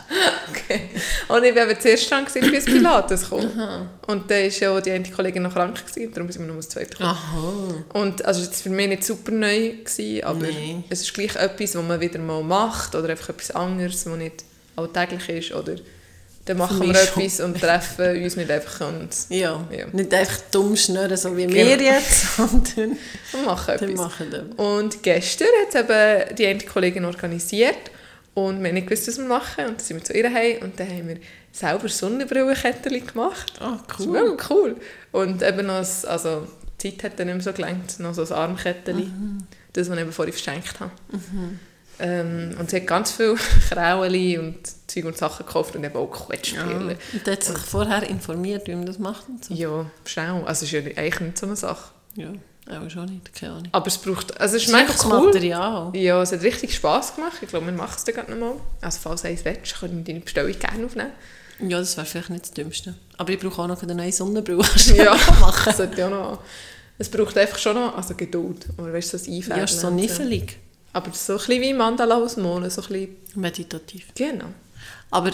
Okay. Und ich war eben zuerst dran, gewesen, bis Pilates kam. Und dann war ja die eine Kollegin noch krank, gewesen, darum sind wir noch das zweite gekommen. Aha. Und also das war für mich nicht super neu, gewesen, aber Nein. es ist gleich etwas, was man wieder mal macht oder einfach etwas anderes, was nicht alltäglich ist. Oder dann machen wir etwas und treffen uns nicht einfach und Ja. Ja. nicht einfach dumm schnurren, so wie Genau. wir jetzt, sondern und machen etwas. machen wir. Und gestern hat es eben die eine Kollegin organisiert und wir haben nicht gewusst, was wir machen. Und dann sind wir zu ihr heim und dann haben wir selber Sonnenbrillenkettchen gemacht. Ah, Das ist cool. cool. Und eben noch, ein, also die Zeit hat dann nicht mehr so gelangt, noch so ein Armkettchen. Mhm. Das, was ich eben vorhin verschenkt habe. Ähm, und sie hat ganz viel Krauli und Zeug und Sachen gekauft und eben auch Ja. Quetschperlen. Und hat sich vorher informiert, wie man das macht und so. Ja, schnell. Also es ist ja eigentlich nicht so eine Sache. Ja, auch schon nicht, keine Ahnung. Aber es braucht, also es ist mega cool. Material. Ja, es hat richtig Spass gemacht. Ich glaube, wir machen es dann gerade nochmal. Also falls du eins willst, können wir deine Bestellung gerne aufnehmen. Ja, das wäre vielleicht nicht das Dümmste. Aber ich brauche auch noch eine neue Sonnenbrille. Ja, machen. das sollte ja noch... Es braucht einfach schon noch also Geduld. Oder weißt du, so das Einfädeln. Ja, ist so und niffelig. Aber so ein bisschen wie Mandala ausmalen, so ein bisschen... Meditativ. Genau. Aber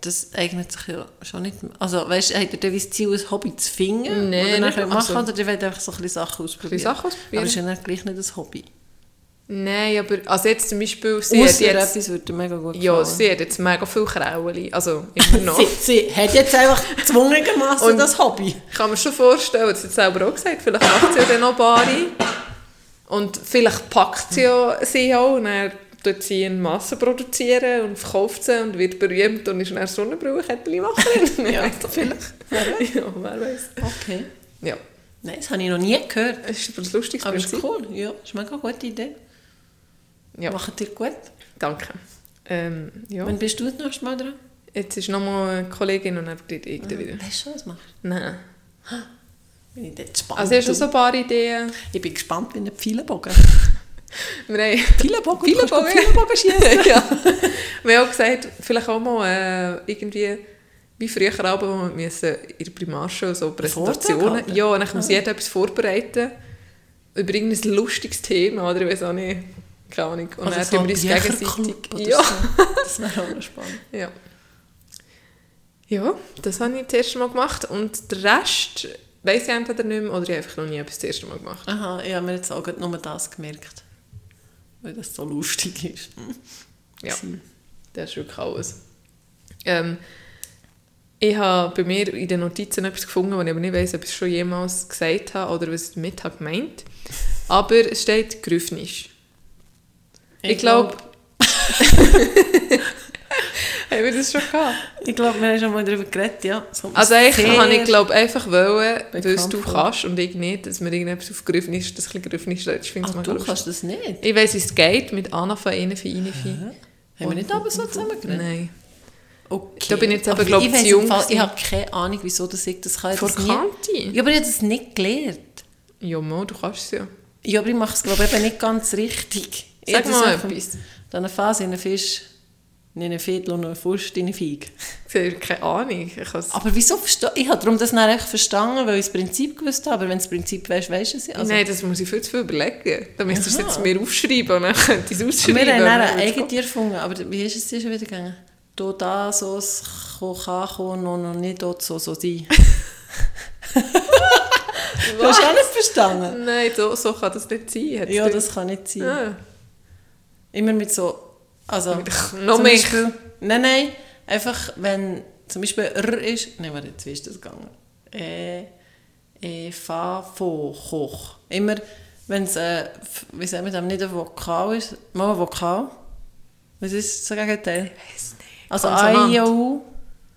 das eignet sich ja schon nicht. Also, weißt du, dann wie das Ziel, ein Hobby zu finden? Nee, oder nicht- nachher machen? also- oder wollt einfach so ein bisschen Sachen ausprobieren? Ein bisschen Sachen Aber ausprobieren. es ist ja dann gleich nicht ein Hobby. Nein, aber... Also jetzt zum Beispiel... Sie hat Ausser jetzt... etwas würde mega gut Ja, gefallen. sie hat jetzt mega viel Krauli. Also immer noch. Sie, sie hat jetzt einfach gezwungenermassen Und- das Hobby. Ich kann mir schon vorstellen, das hat sie selber auch gesagt, vielleicht macht sie ja dann noch Bari. Und vielleicht packt sie ja sie auch und dann tut sie in Masse produzieren und verkauft sie und wird berühmt und ist dann Sonnenbrillenkettchen-Macherin. Ja, vielleicht. ja, wer weiß. Okay. Ja, Nein, das habe ich noch nie gehört. es ist aber ein lustiges Aber ist cool. Ja, ist eine mega gute Idee. Ja, Macht dir gut. danke. Ähm, ja. Wann bist du das nächste Mal dran? Jetzt ist nochmal eine Kollegin und dann ich dann wieder. Weißt du schon, was machst Nein. Bin ich dort gespannt. Also ich habe schon so ein paar Ideen. Ich bin gespannt wie ein Pfeilenbogen. Wir haben Pfeilenbogen? Pfeilenbogen? Pfeilenbogen schießen? ja. Wir haben auch gesagt, vielleicht auch mal äh, irgendwie, wie früher aber, wo wir müssen in der Primarschule so Präsentationen... Ja, und dann muss jeder etwas vorbereiten über irgendein lustiges Thema oder ich weiß auch nicht. Keine Ahnung. Und Oder dann so tun wir uns gegenseitig... Ja. so. Das wäre auch noch spannend. ja. Ja, das habe ich das erste Mal gemacht und der Rest weiss ich entweder nicht mehr oder ich habe einfach noch nie etwas das erste Mal gemacht. Aha, ich habe mir jetzt auch nur das gemerkt. Weil das so lustig ist. Ja. Gewesen. Das ist wirklich alles. Ähm, ich habe bei mir in den Notizen etwas gefunden, wo ich aber nicht weiss, ob ich es schon jemals gesagt habe oder was ich damit habe gemeint. Aber es steht Grüffnisch. Ich, glaube... haben wir das schon gehabt? Ich glaube, wir haben schon mal darüber geredet, ja. So Also eigentlich habe ich glaube einfach wollen, Bekannt du kannst und ich nicht, dass mir irgendetwas auf Grüffnisch, das ein bisschen steht. Ich finde es mega du lustig. kannst das nicht? Ich weiss, wie es geht mit Anafa, Enefi, Inefi. Haben wir nicht aber so zusammen geredet? Nein. Okay. Da bin ich jetzt aber, Aber glaub ich zu jung Fall, Ich habe keine Ahnung, wieso das ich das kann. Vor Kanti? Ja, aber ich habe das nicht gelernt. Ja, mal, du kannst es ja. Ja, aber ich mache es glaube ich eben nicht ganz richtig. Sag Ich mal etwas. Dann eine Phase in einen Fisch, in einen Viertel und einen Furst in einen Feig. Ich habe keine Ahnung. Ich Aber wieso verstehe ich? habe darum das dann echt verstanden, weil ich das Prinzip gewusst habe. Aber wenn du das Prinzip weißt, weißt du es. Also, Nein, das muss ich viel zu viel überlegen. Dann müsstest du es jetzt mir aufschreiben und dann könnte ich es und ausschreiben. wir haben und dann ein wird's Eigentier gefunden. Aber wie ist es dir schon wieder gegangen? Do da, so, es kann, kann, noch, noch nicht dort so, so sein. du hast auch nicht verstanden? kommen. Nein, so, so kann das nicht sein. Ja, das kann nicht sein. Ah. Immer mit so, also... Noch mehr. Beispiel, nein, nein, einfach wenn zum Beispiel R ist, nein, warte, jetzt wie ist das gegangen? Äh, äh, Fa, Fo, Koch. Immer, wenn es, äh, wie sagen wir das, nicht ein Vokal ist, mal ein Vokal. Was ist das Gegenteil? Also Konsonant. A, I, O, U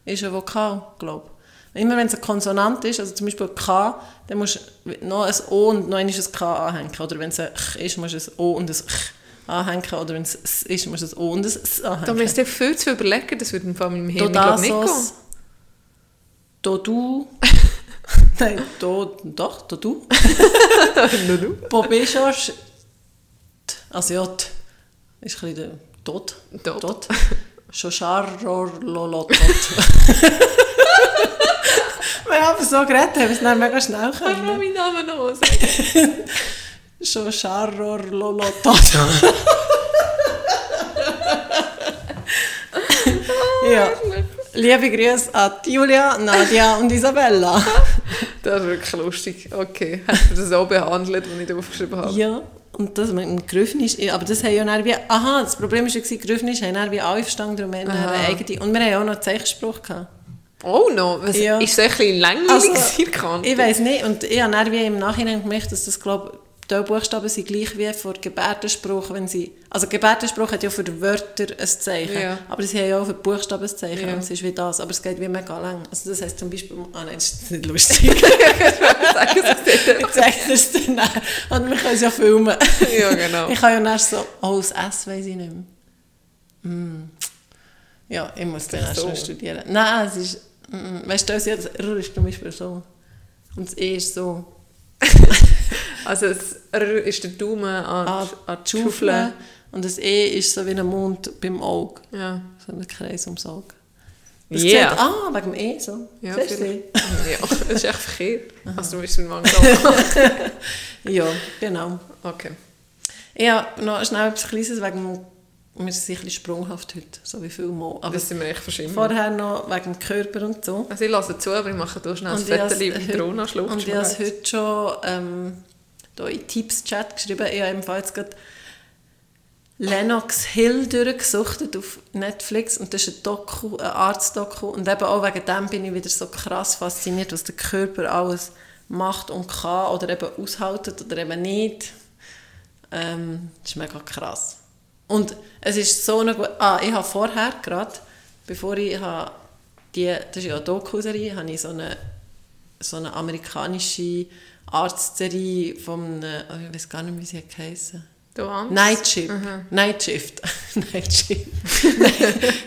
ist ein Vokal, glaube ich. Immer wenn es ein Konsonant ist, also zum Beispiel K, dann musst du noch ein O und noch ein K anhängen. Oder wenn es ein Ch ist, musst du ein O und ein Ch anhängen. Oder wenn es S ist, musst du ein O und ein S Da anhängen. müsst ihr viel zu überlegen, das würde im Fall mit dem Hirn glaub, nicht gehen. Do du. Nein, do, doch, do du. Nur du. Bobeschos. Also ja, ist ein bisschen der Tod. Tot. Tod. Shoshar-ror-lolotot. Wir haben so geredet, haben wir es dann mega schnell Kannst du können. meinen Namen noch sagen? Shoshar-ror-lolotot. ja. Liebe Grüße an Julia, Nadia und Isabella. Das ist wirklich lustig. Okay, hast du das auch behandelt, was ich da aufgeschrieben habe? Ja, und das mit dem Griffnisch, aber das haben ja dann wie, aha, das Problem war, ja, Griffnisch haben dann wie alle verstanden, darum haben wir eigene, und wir haben ja auch noch einen Zeichenspruch gehabt. Oh no, was, Ja. ist es ein bisschen langweilig Also? Ich weiß nicht, und ich habe dann wie im Nachhinein gemerkt, dass das, glaube die Buchstaben sind gleich wie für Gebärdenspruch, wenn sie, also Gebärdenspruch hat ja für die Wörter ein Zeichen, Ja. aber sie haben ja auch für Buchstaben ein Zeichen, Ja. und es ist wie das, aber es geht wie mega lang. Also das heisst zum Beispiel, ah nein, das ist nicht lustig, es ich zeige es dir dann, und wir können es ja filmen. Ja, genau. Ich kann ja dann so, oh, das S weiss ich nicht mehr. Mm. Ja, ich muss dann erst so? studieren. Nein, es ist, mm, weißt du, das R ist zum Beispiel so. Und das E ist so. Also das R ist der Daumen an, an an die Schaufel. Und das E ist so wie ein Mond beim Auge. Ja. So ein Kreis ums Auge. Das Yeah. sieht, ah, wegen dem E so. Ja, Siehst du ja, das ist echt verkehrt. Also du bist mit Mann Ja, genau. Okay. Habe noch schnell etwas Kleines wegen wir sind ein bisschen sprunghaft heute, so wie viel mal. Aber Das sind wir echt verschieden. vorher noch wegen dem Körper und so. Also ich lasse zu, aber ich mache hier schnell ein Foto, Rona schluckt. Und ich habe es heute schon ähm, da in Tipps-Chat geschrieben. Ich habe jetzt gerade Lennox Hill durchgesuchtet auf Netflix und das ist ein Doku, ein Arztdoku und eben auch wegen dem bin ich wieder so krass fasziniert, was der Körper alles macht und kann oder eben aushaltet oder eben nicht. Ähm, das ist mega krass. Und es ist so eine gute... Ah, ich habe vorher gerade, bevor ich die, das ist ja eine Doku-Serie, habe ich so eine, so eine amerikanische Arztserie von, oh, ich weiß gar nicht, wie sie Hans? Night Shift. Night Shift. Night Shift.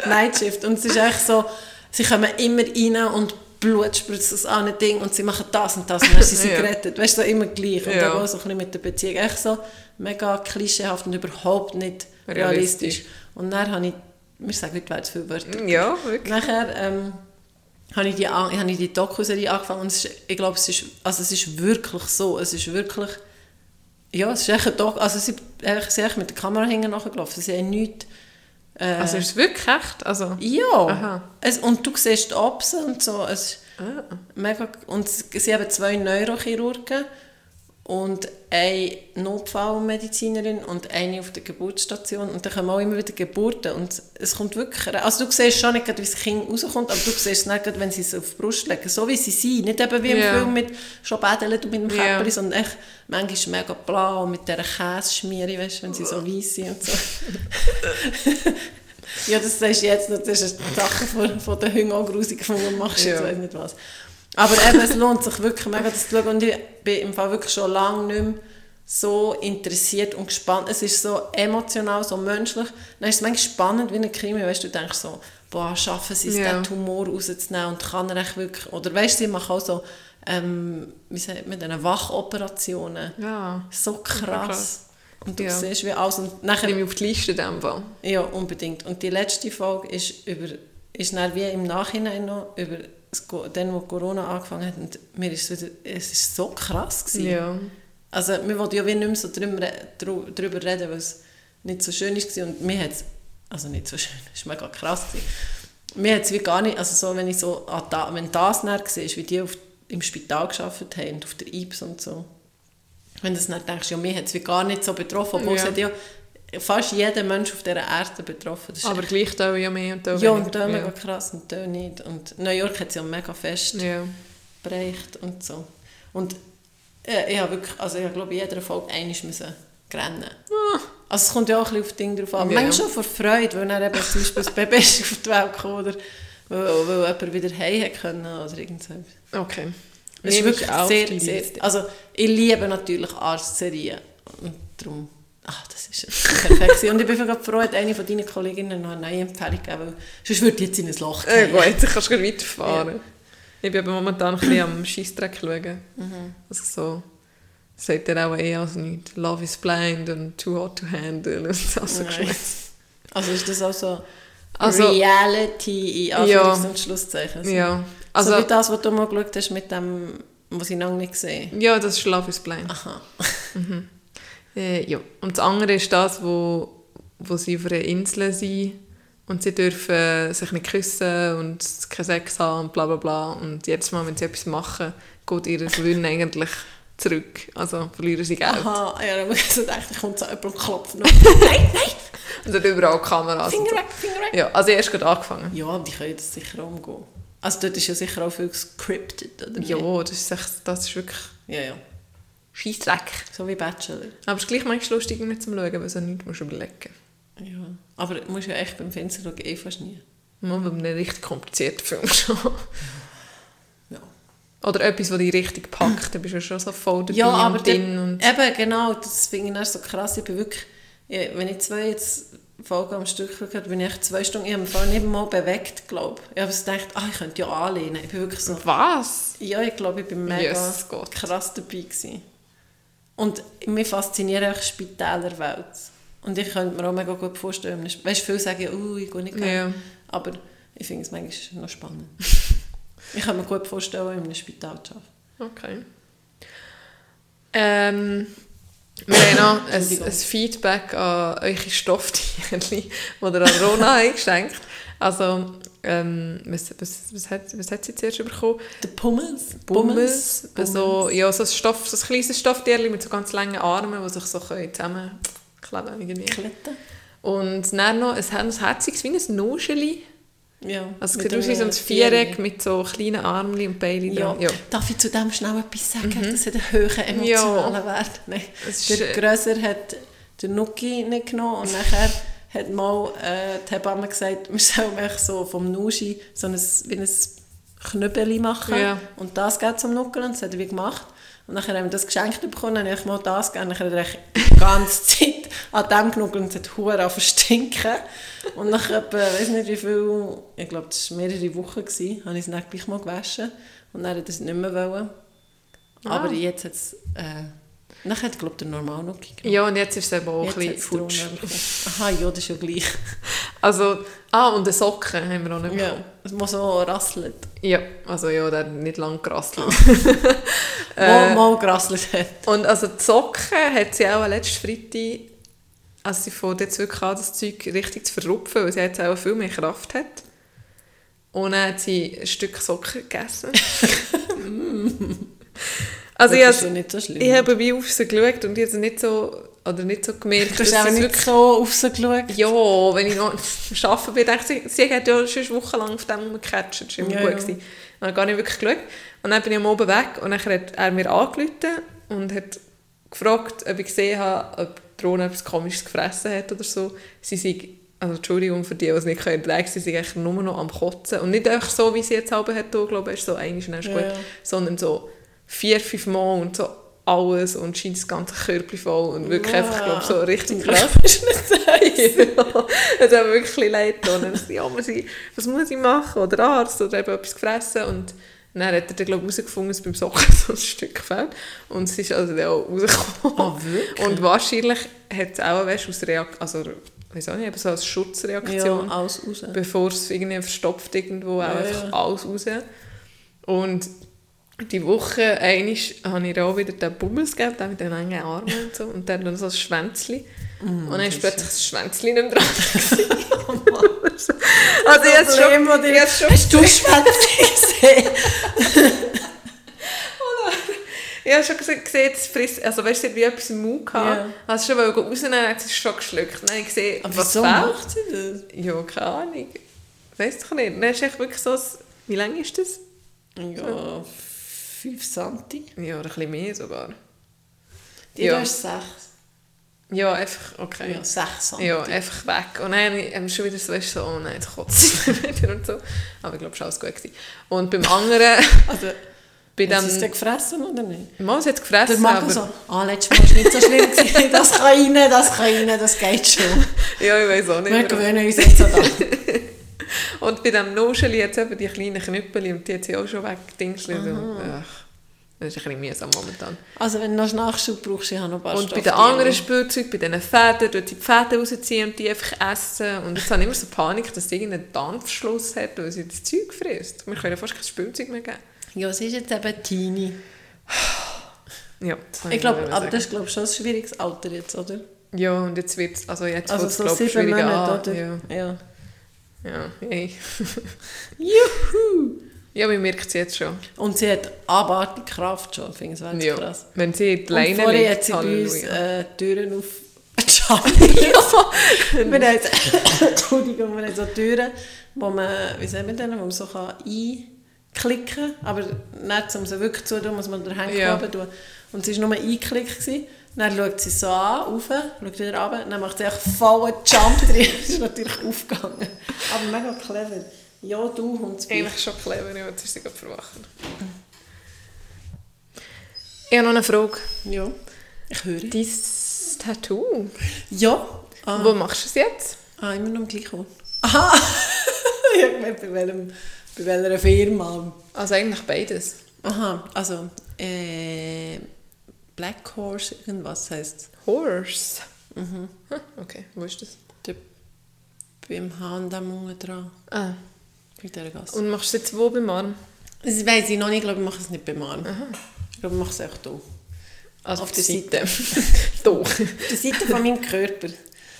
Night Shift. Und es ist echt so, sie kommen immer rein und Blut spritzt aus allen Dingen und sie machen das und das und dann sind sie Ja. gerettet. Weißt du, so immer gleich. Und Ja. auch so ein bisschen mit der Beziehung. Echt so mega klischeehaft und überhaupt nicht realistisch. Realistisch. Und dann habe ich, wir sagen heute weit viele Wörter. Ja, wirklich. Nachher ähm, habe ich die, habe ich die Doku-Serie angefangen und es ist, ich glaube, es ist, also es ist wirklich so, es ist wirklich, ja, es ist echt ein Doku, also sie, sind mit der Kamera hinten nachgelaufen, sie haben nichts, äh, Also ist es wirklich echt? Also, ja, Aha. es, und du siehst die Opsen und so, es ah. mega, und sie haben zwei Neurochirurgen und eine Notfallmedizinerin und eine auf der Geburtsstation und dann kommen auch immer wieder Geburten und es kommt wirklich, also du siehst schon nicht, wie das Kind rauskommt, aber du siehst es nicht, wenn sie es auf die Brust legen, so wie sie sind, nicht eben wie im Ja. Film mit schon Bädeln und mit dem Ja. Käppchen, sondern echt manchmal mega blau und mit dieser Käseschmiere, weißt wenn sie so weiss sind und so. ja, das sagst du jetzt noch, das ist eine Sache von, von den grusig gefunden, du machst jetzt Ja. weiss nicht was. Aber eben, es lohnt sich wirklich mega, das zu schauen. Und ich bin im Fall wirklich schon lange nicht mehr so interessiert und gespannt. Es ist so emotional, so menschlich. Dann ist es manchmal spannend wie ein Krimi, weißt du, du denkst so, boah, schaffen sie es, Ja. den Tumor rauszunehmen und kann er echt wirklich, oder weißt du, sie machen auch so ähm, wie sagt man, diesen Wachoperationen. Ja. So krass. krass. Und du Ja. siehst, wie alles... Und Ich nachher, nehme auf die Liste in Fall. ja, unbedingt. Und die letzte Folge ist über... Ist dann wie im Nachhinein noch über dann, wo Corona angefangen hat. Und mir ist es wieder... Es ist so krass gewesen. Ja. Also wir wollten ja wie nicht mehr so drüber, drüber reden, weil es nicht so schön war. Und mir hat es, also nicht so schön, es war mega krass. Gewesen. Mir hat es wie gar nicht, also so, wenn ich so, da, wenn das näher war, wie die auf, im Spital gearbeitet haben und auf der IBS und so. Wenn du das dann denkst, ja, mir hat es wie gar nicht so betroffen, obwohl es Ja. hat ja fast jeder Mensch auf dieser Erde betroffen. Das Aber gleich da ja mehr und da ja, und da mega krass und da nicht. Und New York hat es ja mega fest Ja. bereicht und so. Und äh, ich habe wirklich, also ich glaube, in jeder Folge einmal müssen rennen. Also es kommt ja auch ein bisschen auf das Ding drauf an. Ja. Manchmal schon vor Freude, weil dann eben zum Beispiel das Baby ist auf die Welt gekommen oder weil, weil jemand wieder heim können oder irgendwas. Okay. Es ist wirklich sehr, sehr, also ich liebe natürlich Arztserien und darum, ach, das ist perfekt. Und ich bin gerade froh, hat eine von deinen Kolleginnen noch eine neue Empfehlung gegeben, weil sonst würde ich jetzt in ein Loch Äh, fallen. gut, jetzt kannst du weiterfahren. Ich bin aber momentan ein bisschen am Scheissdreck schauen. Mhm. Also so, sagt er auch eher als nicht. Love is blind und too hot to handle und so. so. Also ist das auch so Also- Reality in Anführungs- und Schlusszeichen? Ja, Also, so also, wie das, was du mal geschaut hast mit dem, was ich noch nicht gesehen ja, das ist Love is blind. Aha. Äh, ja. Und das andere ist das, wo, wo sie auf einer Insel sind und sie dürfen sich nicht küssen und keinen Sex haben und bla bla bla. Und jedes Mal, wenn sie etwas machen, geht ihr Gewinn eigentlich zurück. Also verlieren sie Geld. Aha, ja, dann habe ich da kommt so jemand und klopft noch. nein, nein, Und dort überall Kameras. Finger weg, Finger weg. Ja, also erst gerade angefangen. Ja, die können das sicher umgehen. Also dort ist ja sicher auch viel gescriptet, oder Ja, das ist, echt, das ist wirklich Ja, ja. Scheissdreck. So wie Bachelor. Aber es ist gleich manchmal lustig nicht zum Schauen, weil du nichts musst überlegen Ja. Aber du musst ja echt beim Fernsehen schauen, eh fast nie. Mal bei einem richtig komplizierten Film schon. Ja. Oder etwas, das dich richtig packt, dann bist du schon so voll dabei Ja, aber und drin. Und Eben, genau, das finde ich dann so krass. Ich bin wirklich, wenn ich zwei jetzt Folgen am Stück geschaut habe, bin ich echt zwei Stunden, ich habe mich nicht mal bewegt, glaube ich. Ich habe gedacht, ah, ich könnte ja anlehnen. Ich bin wirklich so, Was? ja, ich glaube, ich bin mega Gott. krass dabei gewesen. Und mich fasziniert auch die Spitälerwelt. Und ich könnte mir auch mega gut vorstellen, weißt du, viele sagen, uh, ich gehe nicht gerne. Ja. Aber ich finde es manchmal noch spannend. ich kann mir gut vorstellen, in einem Spital zu arbeiten. Okay. Ähm, wir haben noch ein, ein Feedback an eure Stofftierchen, die ihr an Rona habt geschenkt Also, ähm, was, was, was, hat, was hat sie zuerst bekommen? Der Pummels. Bummels. So, ja, so ein, Stoff, so ein kleines Stofftierchen mit so ganz langen Armen, die sich so können zusammenkleben irgendwie. Klitten. Und dann noch ein, ein herziges wie ein Nuscheli. Ja. Also es sieht aus wie so ein Viereck mit so kleinen Armchen und Beinen Ja. Ja. Darf ich zu dem schnell etwas sagen? Das hat einen hohen emotionalen Wert. Nein. Der Grösser hat den Nuki nicht genommen und nachher hat mal äh, die Hebamme gesagt, wir sollen so vom Nuschi so ein, wie ein Knüppeli machen Ja. und das geht zum Nuckeln. Das hat er wie gemacht. Und dann haben wir das geschenkt bekommen, dann habe ich mal das gegeben. Dann hat er die ganze Zeit an dem genuckelt und es hat Huren verstinken. Und nach etwa, ich weiß nicht wie viel, ich glaube, das war mehrere Wochen, gewesen, habe ich es dann gleich mal gewaschen. Und dann hat er es nicht mehr wollen. Aber Ah. jetzt hat es, äh, nachher hat, glaube ich, der normal noch genommen. ja, und jetzt ist es eben auch Jetzt ein bisschen futsch. Aha, ja, das ist ja gleich. Also, ah, und eine Socke haben wir auch nicht Ja, bekommen. es muss so rasselt. Ja, also ja, der hat nicht lange gerasselt. Wo Äh, mal gerasselt hat. Und also die Socke hat sie auch letzten Freitag, also sie fängt jetzt wirklich an, das Zeug richtig zu verrupfen, weil sie jetzt auch viel mehr Kraft hat. Und dann hat sie ein Stück Socke gegessen. also ich, das ist has- ja nicht so schlimm. ich habe wie auf sie geschaut und ich habe es nicht so, oder nicht so gemerkt, du hast dass auch nicht wirklich... so auf sie geschaut. Ja, wenn ich noch Arbeiten bin, dachte ich, sie hat ja schon wochenlang auf dem rumgecatcht, das war immer Ja, gut. ja. Gewesen. Dann habe ich gar nicht wirklich geschaut. Und dann bin ich am Oben weg und dann hat er mir angerufen und hat gefragt, ob ich gesehen habe, ob die Drohne etwas Komisches gefressen hat oder so. Sie sei, also Entschuldigung für die, die es nicht können, ertragen, sie sind eigentlich nur noch am Kotzen. Und nicht einfach so, wie sie jetzt halb hat, glaube ich, so einmal und dann ist Ja, gut, ja. sondern so vier, fünf Mal und so alles und scheint das ganze Körper voll und wirklich Ja. einfach, glaube so richtig krass. Ja, es hat wirklich leid getan. Und dann ja, muss ich, was muss ich machen? Oder Arzt oder eben etwas gefressen. Und dann hat er dann, glaube ich, herausgefunden, dass beim Socken so ein Stück fehlt. Und es ist also dann auch rausgekommen. Wirklich? Und wahrscheinlich hat es auch, weißt, aus Reaktion, also, weiß auch nicht, eben so als Schutzreaktion, Ja, alles raus. bevor es irgendwie verstopft irgendwo, auch Ja, einfach ja. alles raus. Und die Woche einmal habe ich auch wieder den Bummels gegeben, den mit den langen Armen und so. Und dann so ein Schwänzchen. und dann ist plötzlich das Schwänzchen nicht mehr dran. gewesen. also ich habe es Problem, schon, habe es schon Hast du Schwänzchen gesehen? Ich habe schon gesehen, es frisst, also weißt du, wie etwas im Mund gehabt. Ja. Als sie schon rausnehmen, hat es schon geschluckt. Dann habe ich gesehen, Aber was wieso macht sie das? Ja, keine Ahnung. Weiss doch nicht. Dann ist echt wirklich so, wie lang ist das? Ja, 5 Santi. Ja, oder ein bisschen mehr sogar. Die Ja. ist 6. Ja, einfach, okay. Ja, 6 Santi. Ja, einfach weg. Und dann haben wir schon wieder so, weißt du, so, oh nein, jetzt kotzt es wieder und so. Aber ich glaube, es war alles gut. Gewesen. Und beim anderen, Also, bei hat sie es dem... denn gefressen oder nicht? Mann, sie hat Der gefressen, Magen aber... so, ah, letztes Mal war es nicht so schlimm. Das kann rein, das kann rein, das geht schon. Ja, ich weiß auch nicht. Wir gewöhnen uns jetzt an das. Und bei dem Nuscheli es eben die kleinen Knüppel und die sie auch schon weggedingselt. Ach, das ist ein bisschen mühsam momentan. Also wenn du noch Nachschub brauchst, ich habe noch ein paar Und bei den anderen Spielzeugen, bei diesen Fäden, dort die Fäden rausziehen und die einfach essen. Und jetzt habe ich immer so Panik, dass sie irgendeinen Dampfschluss hat, weil sie das Zeug frisst. Wir können fast kein Spielzeug mehr geben. Ja, es ist jetzt eben Teenie. Ja, das Ich glaube, aber das ist glaube ich, schon ein schwieriges Alter jetzt, oder? Ja, und jetzt wird es, also jetzt Also so glaub ich, schwieriger Monate, an. oder? Ja, Ja. Ja, hey. Juhu! ja, man merkt es jetzt schon. Und sie hat abartige Kraft schon, finde ich Ja. krass. Wenn sie die Und Leine vorher hat sie bei uns äh, Türen auf... wir haben, Entschuldigung, wir haben so Türen, wo man, wie sagen wir denn, wo man so kann einklicken kann, aber nicht, um sie wirklich zu tun, muss man den Henkel Ja. ja. tun. Und es war nur einklickt. gewesen. Dann schaut sie so an, rauf, schaut wieder runter, dann macht sie echt vollen Jump drin. Das ist natürlich aufgegangen. Aber mega clever. Ja, du Hundsbild. Eigentlich schon clever, ja, jetzt ist sie gerade verwacht. Ich habe noch eine Frage. Ja, ich höre. Dein Tattoo, Ja. Ah. wo machst du es jetzt? Ah, immer noch am gleichen. Aha! ich habe bei, welchem, bei welcher Firma. Also eigentlich beides. Aha, also äh, Black Horse, irgendwas heisst Horse. Mhm. Okay, wo ist das? der beim H&M unten dran, Ah. bei dieser Gasse. Und machst du es jetzt wo beim Arm? Das weiss ich noch nicht, ich glaube, ich mache es nicht beim Arm. Ich glaube, ich mache es echt hier. Also Auf der Seite. Doch. Auf der Seite von meinem Körper.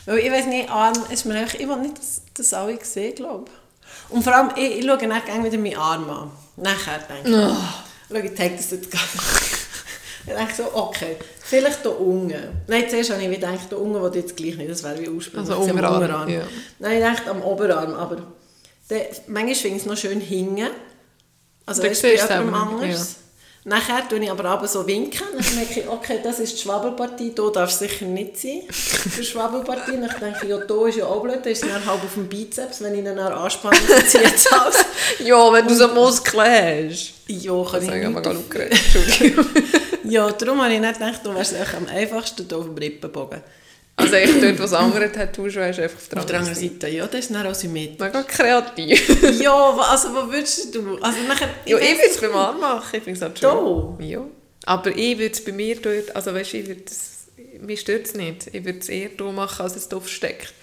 Weil ich weiß nicht, Arm ist mir einfach, ich will nicht, dass das alle sehen, glaube ich. Und vor allem, ich, ich schaue dann gerne wieder meinen Arm an. Nachher denke ich, Oh. schau, ich zeige das jetzt gar nicht. Ich denke so, okay, vielleicht hier unten. Nein, zuerst habe ich gedacht, hier unten, wo du jetzt gleich nicht, das wäre wie ursprünglich. Also am Unterarm, ja. Nein, ich dachte am Oberarm, aber der, manchmal finde ich es noch schön hingen. Also Da weißt du, bei jemandem anders. Nachher tue ich aber aber so winken. Dann merke ich, okay, das ist die Schwabbelpartie, hier darf es sicher nicht sein. Die Schwabbelpartie. Dann denke ich, ja, hier ist ja auch blöd, da ist es dann halb auf dem Bizeps. Wenn ich ihn dann anspanne, dann zieht es aus. Ja, wenn du so Muskeln hast. Ja, kann Das ich ich nicht. aber gar nicht. Entschuldigung. Ja, darum habe ich nicht gedacht, du wärst echt am einfachsten hier auf dem Rippenbogen. Also ich dort, wo das andere Tattoo schon hast, einfach auf der Auf der anderen anderen Seite, ja, das ist dann auch symmetrisch. Mega kreativ. ja, also wo würdest du... Also nachher, Ja, ich würde es beim Arm machen, ich finde es halt Da? schön. Ja. Aber ich würde es bei mir dort, also weißt du, ich würde es, mich stört es nicht. Ich würde es eher da machen, als es da versteckt.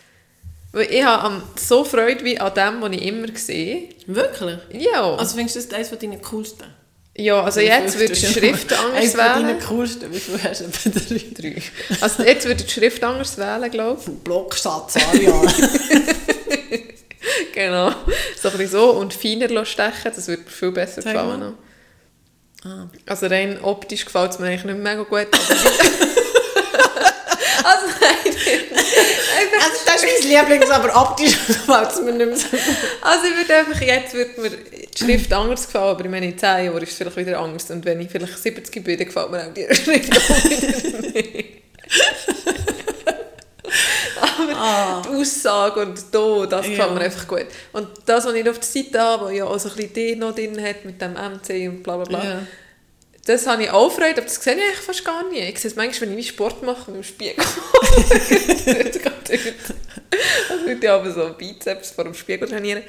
Weil ich habe so Freude wie an dem, was ich immer sehe. Wirklich? Ja, Also findest du das eines von deinen coolsten? Ja also jetzt würde ich die Schrift anders Eines von deinen wählen. coolsten, wie viel hast du etwa drei? Drei. Also jetzt würde ich die Schrift anders wählen, glaube Blocksatz, Arial. ich. Genau. So ein bisschen so und feiner stechen, das würde mir viel besser Zeig gefallen. ah. Also rein optisch gefällt es mir eigentlich nicht mega gut. Also nein, Also das ist mein Lieblings, aber optisch gefällt es mir nicht mehr so also ich würde einfach, jetzt würde mir die Schrift anders gefallen, aber ich meine in 10 Jahren ist es vielleicht wieder anders und wenn ich vielleicht 70 bin, dann gefällt mir auch die Schrift auch wieder nicht. aber Ah. die Aussage und da, das Ja. gefällt mir einfach gut. Und das, was ich auf der Seite habe, wo ja auch so ein bisschen D noch drin hat mit dem MC und bla bla bla, Ja. Das habe ich auch Freude, aber das sehe ich eigentlich fast gar nicht. Ich sehe es manchmal, wenn ich wie Sport mache, mit dem Spiegel. das. Also ich aber so Bizeps vor dem Spiegel trainieren.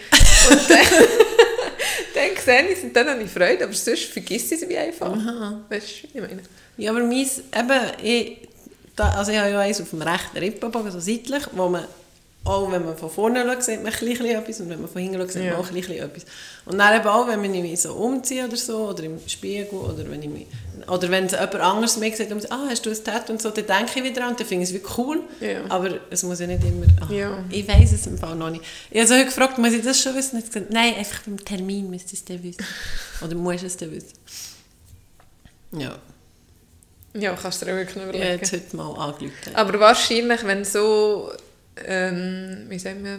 Und dann, dann sehe ich sie und dann habe ich Freude, aber sonst vergisst ich sie wie einfach. Aha. Weißt du, ich meine? Ja, aber mein, eben, ich, da, also ich habe ja eins auf dem rechten Rippenbogen, so seitlich, wo man, auch wenn man von vorne schaut, sieht man ein bisschen etwas und wenn man von hinten schaut, sieht Ja. man auch ein bisschen etwas. Und dann eben auch, wenn ich mich so umziehe oder so, oder im Spiegel, oder wenn ich mich, oder wenn es jemand anderes mir sagt, ah, hast du ein Tattoo und so, dann denke ich wieder an und dann finde ich es wie cool, Ja. aber es muss ja nicht immer, ah, Ja. ich weiß es im Fall noch nicht. Ich habe so gefragt, muss ich das schon wissen? Und gesagt, nein, einfach beim Termin müsst ihr es dann wissen. Oder musst du es dann wissen. Ja. Ja, kannst du dir wirklich Ich überlegen. habe jetzt heute mal angerufen. Aber wahrscheinlich, wenn so, ähm, wie sagen wir,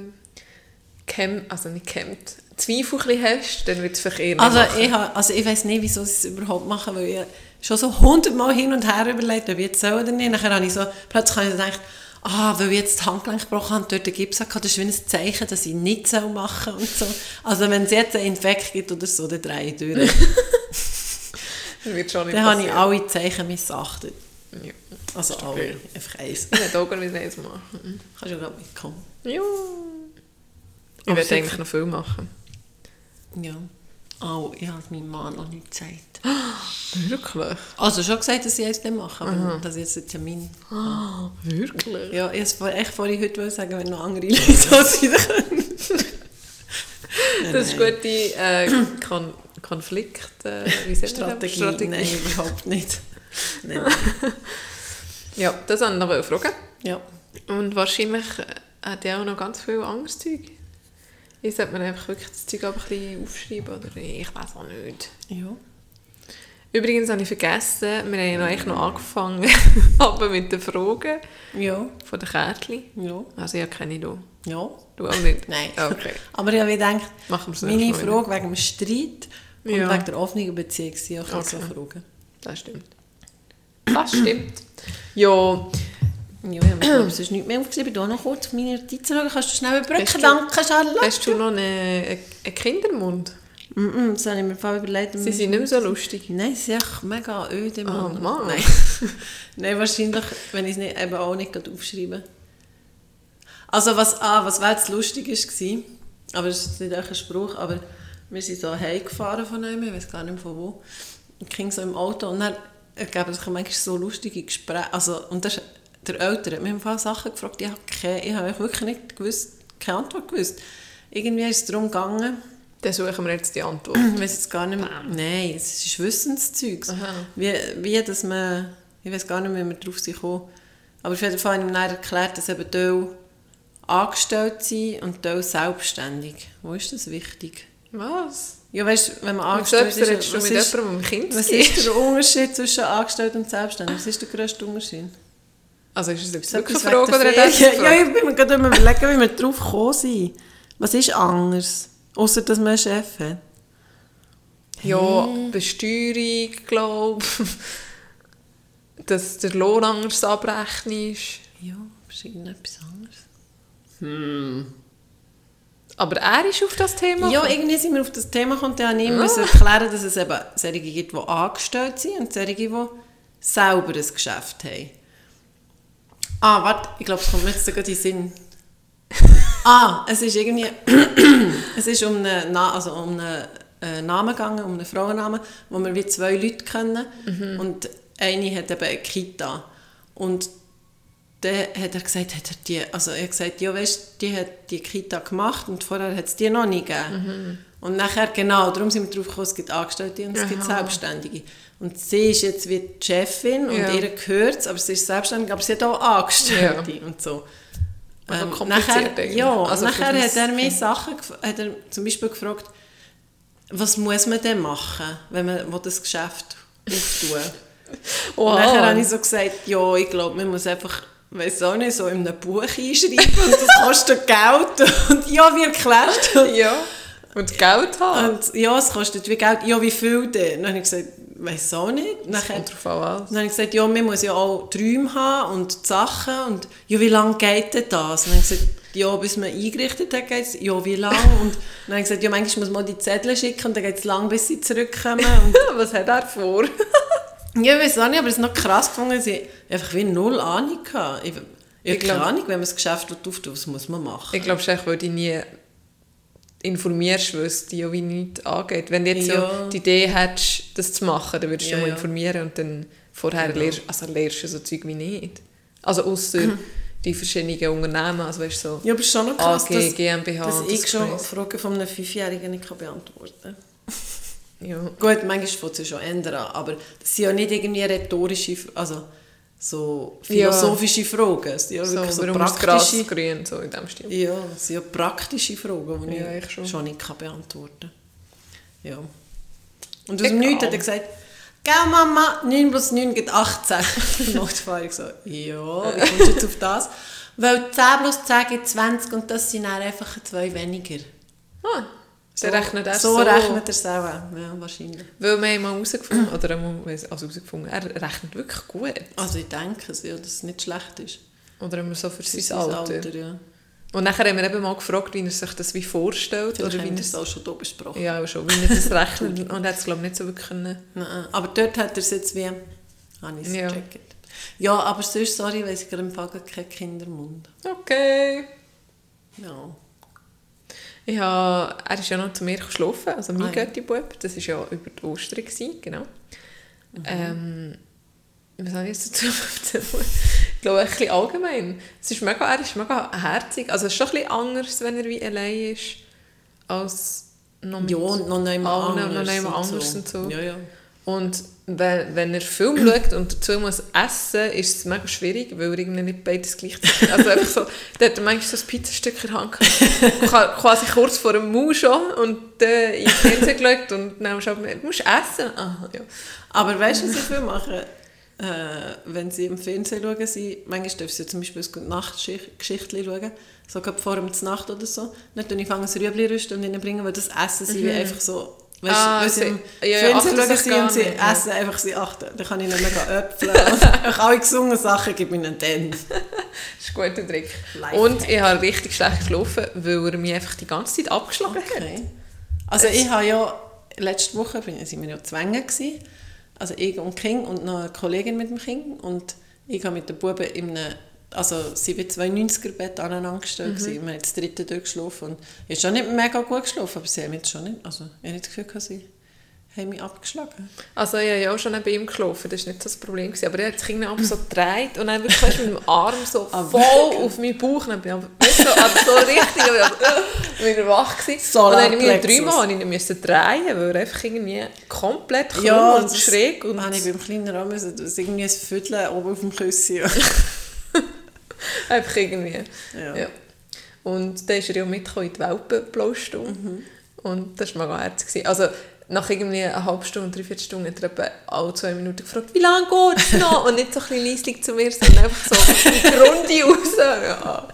Cam, also nicht kämmt, Zweifel hast, dann wird es vielleicht eher nicht Also machen. ich, habe, also ich weiß nicht, wieso sie es überhaupt machen, weil ich schon so hundertmal hin und her überlegt, ob ich jetzt soll oder nicht. Nachher habe ich so, plötzlich habe ich so gedacht, ah, weil ich jetzt das Handgelenk gebrochen habe und dort den Gips hatte, das ist wie ein Zeichen, dass ich nicht soll machen und so. Also wenn es jetzt einen Infekt gibt oder so, dann drehe ich durch. Das wird schon nicht dann habe ich passieren. alle Zeichen missachtet. Ja. Also alle, einfach eins. Ich werde auch gerne wieder eins machen. Kannst du gerade mitkommen. Ja. Ich Aber werde eigentlich noch viel machen. Ja. Oh, ich habe meinem Mann noch nicht gesagt. Wirklich? Also schon gesagt, dass ich es dann mache, aber dass ich jetzt den Termin Wirklich? Ja, ich wollte echt vorhin heute sagen, wenn noch andere Leute wieder können. Das ist gute äh, Kon Konflikt... Äh, wie das? Strategie. Nein, überhaupt nicht. Nein. Ja, das wollte ich noch fragen. Ja. Und wahrscheinlich hat er auch noch ganz viel anderes Zeug. Sollte mir einfach wirklich das Zeug ein bisschen aufschreiben. Oder ich weiß auch nicht. Ja. Übrigens habe ich vergessen, wir haben ja noch eigentlich noch angefangen aber mit den Fragen Ja. von den Kärtchen. Ja. Also ich kenne ich da. Ja. Du auch nicht? Nein. Okay. Aber ich habe gedacht, meine Frage wegen dem Streit und Ja. wegen der offenen Beziehung sind auch okay. so. Fragen. Das stimmt. Das stimmt. Ja, Ja, ich habe sonst nichts mehr aufgeschrieben. Du noch kurz auf meine Notizen schauen. Kannst du schnell überbrücken? Danke, Charlotte. hast du noch einen, einen Kindermund? Mm -mm, das habe ich mir voll überlegt. Sie sind nicht mehr so lustig. Nein, sie sind echt mega öde. Oh, Mann. Mann. Nein. Nein, wahrscheinlich, wenn ich es nicht, eben auch nicht aufschreibe. Also was, ah, was war jetzt lustig war, aber es ist nicht ein Spruch, aber wir sind so heimgefahren von einem, ich weiß gar nicht mehr von wo, und ging so im Auto und dann ergeben sich manchmal so lustige Gespräche, also, und das ist, der Eltern hat mich im Fall Sachen gefragt, ich habe, keine, ich habe wirklich nicht gewusst, keine Antwort gewusst. Irgendwie ist es darum gegangen, Dann suchen wir jetzt die Antwort. ich weiß jetzt gar nicht mehr. Nein, es ist Wissenszeug. Wie, wie dass man, ich weiß gar nicht mehr, wie wir sind gekommen. Aber auf jeden Fall habe ich dann erklärt, dass eben Teil angestellt sind und Teil selbstständig. Wo ist das wichtig? Was? Ja, weißt du, wenn man angestellt selbst ist, redest du mit ist, jemandem, Kind was ist. ist der Unterschied zwischen angestellt und selbstständig? Was ist der grösste Unterschied? Also ist es jetzt wirklich etwas eine Frage oder der eine Ferien? Ja, Frage? ich bin mir gerade überlegen, wie wir drauf gekommen sind. Was ist anders? Außer dass man einen Chef hat. Ja, Besteuerung, glaube Dass der Lohn anders abrechnen ist. Ja, ist irgendetwas anderes. Aber er ist auf das Thema Ja, gekommen. irgendwie sind wir auf das Thema gekommen, dann ich Ah. müssen erklären, dass es eben solche gibt, die angestellt sind und solche, die selber ein Geschäft haben. Ah, warte, ich glaube, es kommt mir jetzt gerade in den Sinn. ah, es ist irgendwie, es ist um einen, also um einen äh, Namen gegangen, um einen Frauennamen, wo wir wie zwei Leute kennen und eine hat eben eine Kita und dann hat er gesagt, hat er die, also er gesagt, ja weißt, die hat die Kita gemacht und vorher hat es die noch nie gegeben. Und nachher, genau, darum sind wir drauf gekommen, es gibt Angestellte und es gibt Aha. Selbstständige. Und sie ist jetzt wie die Chefin und Ja. ihr gehört es, aber sie ist selbstständig, aber sie hat auch Angestellte und so. Ähm, nachher, ja, Also nachher hat er mir Sachen, hat er zum Beispiel gefragt, was muss man denn machen, wenn man das Geschäft auftun Wow. und nachher habe ich so gesagt, ja, ich glaube, man muss einfach, weiß auch nicht, so in einem Buch einschreiben und das kostet Geld. Und ja, wie erklärst du? Ja. Und Geld haben. Und ja, es kostet wie Geld. Ja, wie viel denn? Dann habe ich gesagt, weiß auch nicht. Nachher, Kommt drauf an, dann habe ich gesagt, ja, man muss ja auch Träume haben und Sachen. Und ja, wie lange geht denn das? Und dann habe ich gesagt, ja, bis man eingerichtet hat, geht es. Ja, wie lange? Und dann habe ich gesagt, ja, manchmal muss man die Zettel schicken und dann geht es lang, bis sie zurückkommen. Und Was hat er vor? Ja, ich weiß auch nicht, aber es ist noch krass gefunden, dass ich einfach wie null Ahnung hatte. Ich, ich, Ich habe keine glaub- Ahnung, wenn man das Geschäft auftut, was muss man machen? Ich glaube, ich würde ich nie informierst, weil es ja wie nichts angeht. Wenn du jetzt Ja. so die Idee hättest, das zu machen, dann würdest du Ja, mal ja. informieren und dann vorher Genau. lernst, also lernst du so Zeug wie nicht. Also außer die verschiedenen Unternehmen, also weißt du, so Ja, aber es ist schon noch krass, AG, dass, GmbH dass und ich das schon Gedöns. Fragen von einem Fünfjährigen nicht beantworten kann. Ja. Gut, manchmal fängt es ja schon ändern, aber das sind ja nicht irgendwie rhetorische, also so philosophische Fragen. Es sind ja So, wirklich so praktische... grün, so in dem Stil. Ja, es sind ja praktische Fragen, die Ja, ich schon. schon. nicht kann beantworten kann. Ja. Und aus dem Nichts hat er gesagt, «Gell Mama, 9 plus 9 gibt 18.» Nachts war ich so, «Ja, wie kommst du jetzt auf das?» «Weil 10 plus 10 gibt 20 und das sind dann einfach zwei weniger.» Ah, der rechnet er so. so. rechnet er es auch, ja, wahrscheinlich. Weil wir haben mal herausgefunden, oder einmal, also herausgefunden, er rechnet wirklich gut. Also ich denke es, ja, dass es nicht schlecht ist. Oder immer so für Für sein Alter. ja. Und nachher haben wir eben mal gefragt, wie er sich das wie vorstellt. Vielleicht oder wie haben er es auch schon hier besprochen. Ja, schon, wie er das rechnet. Und er hat es, glaube ich, nicht so wirklich können. Nein, aber dort hat er es jetzt wie... Habe ich es Ja. gecheckt. Ja, aber sonst, sorry, weiss ich gerade im Fall keinen Kindermund. Okay. Ja. Ich habe, er ist ja noch zu mir geschlafen, also mein Ah, ja. Götti-Bub. Das war ja über die Ostern, gewesen, genau. Mhm. Ähm, was habe ich jetzt dazu erzählen? Ich glaube, ein bisschen allgemein. Es ist mega, er ist mega herzig. Also es ist schon ein bisschen anders, wenn er wie allein ist, als noch mit Ja, und noch nicht mal allen und noch anders. mal und anders und so. Ja, ja. Und wenn, wenn er Film schaut und dazu muss essen, ist es mega schwierig, weil er irgendwie nicht beides gleichzeitig... Also einfach so, der hat manchmal so ein Pizzastück in der Hand gehabt, quasi kurz vor dem Mund schon und dann in den Fernseher geschaut und dann schaut man, du musst essen. Aha, ja. Aber weißt du, was sie viel machen? Äh, wenn sie im Fernsehen schauen, sie, manchmal dürfen sie zum Beispiel ein Nachtgeschichtchen schauen, so vor dem Nacht oder so. Dann tun ich fangen das Rüebli rüsten und ihnen bringen, weil das Essen sie wie einfach so... Weißt, Ah, weil sie ja, ja, Fernsehen schauen sie und sie nicht, ja. essen einfach sie achten. Dann kann ich nicht mehr Äpfel und einfach alle gesungene Sachen gebe ich ihnen dann. Das ist ein guter Trick. Lifehack. Und ich habe richtig schlecht geschlafen, weil er mich einfach die ganze Zeit abgeschlagen hat. Okay. Also ich habe ja, letzte Woche sind wir ja zwängen gewesen. Also ich und Kind und noch eine Kollegin mit dem Kind. Und ich habe mit den Buben in einem, also sie waren zwei 90er-Bett aneinander gestellt. Mhm. Wir haben das dritte durchgeschlafen. Und ich habe schon nicht mega gut geschlafen, aber sie haben mich schon nicht, also ich habe nicht das Gefühl, gehabt, sie haben mich abgeschlagen. Also ich habe ja auch schon bei ihm geschlafen, das war nicht so das Problem. Gewesen. Aber er hat sich irgendwie ab so gedreht und dann wirklich weißt, mit dem Arm so Ah, voll auf meinen Bauch. Dann bin ich du, also so richtig, äh, wieder wach gewesen. So und dann habe ich dreimal ich ihn müssen drehen, weil er einfach irgendwie komplett krumm Ja, und das schräg und habe ich beim Kleinen auch müssen, das irgendwie ein Viertel oben auf dem Küsschen. einfach irgendwie. Ja. Ja. Und dann ist er ja mitgekommen in die Welpenblaustunde. Mhm. Und das war mega herzig. Also nach irgendwie einer halben Stunde, dreiviertel Stunde hat er alle zwei Minuten gefragt, wie lange geht es noch? Und nicht so ein bisschen leislich zu mir, sondern einfach so in die Runde raus. Ja.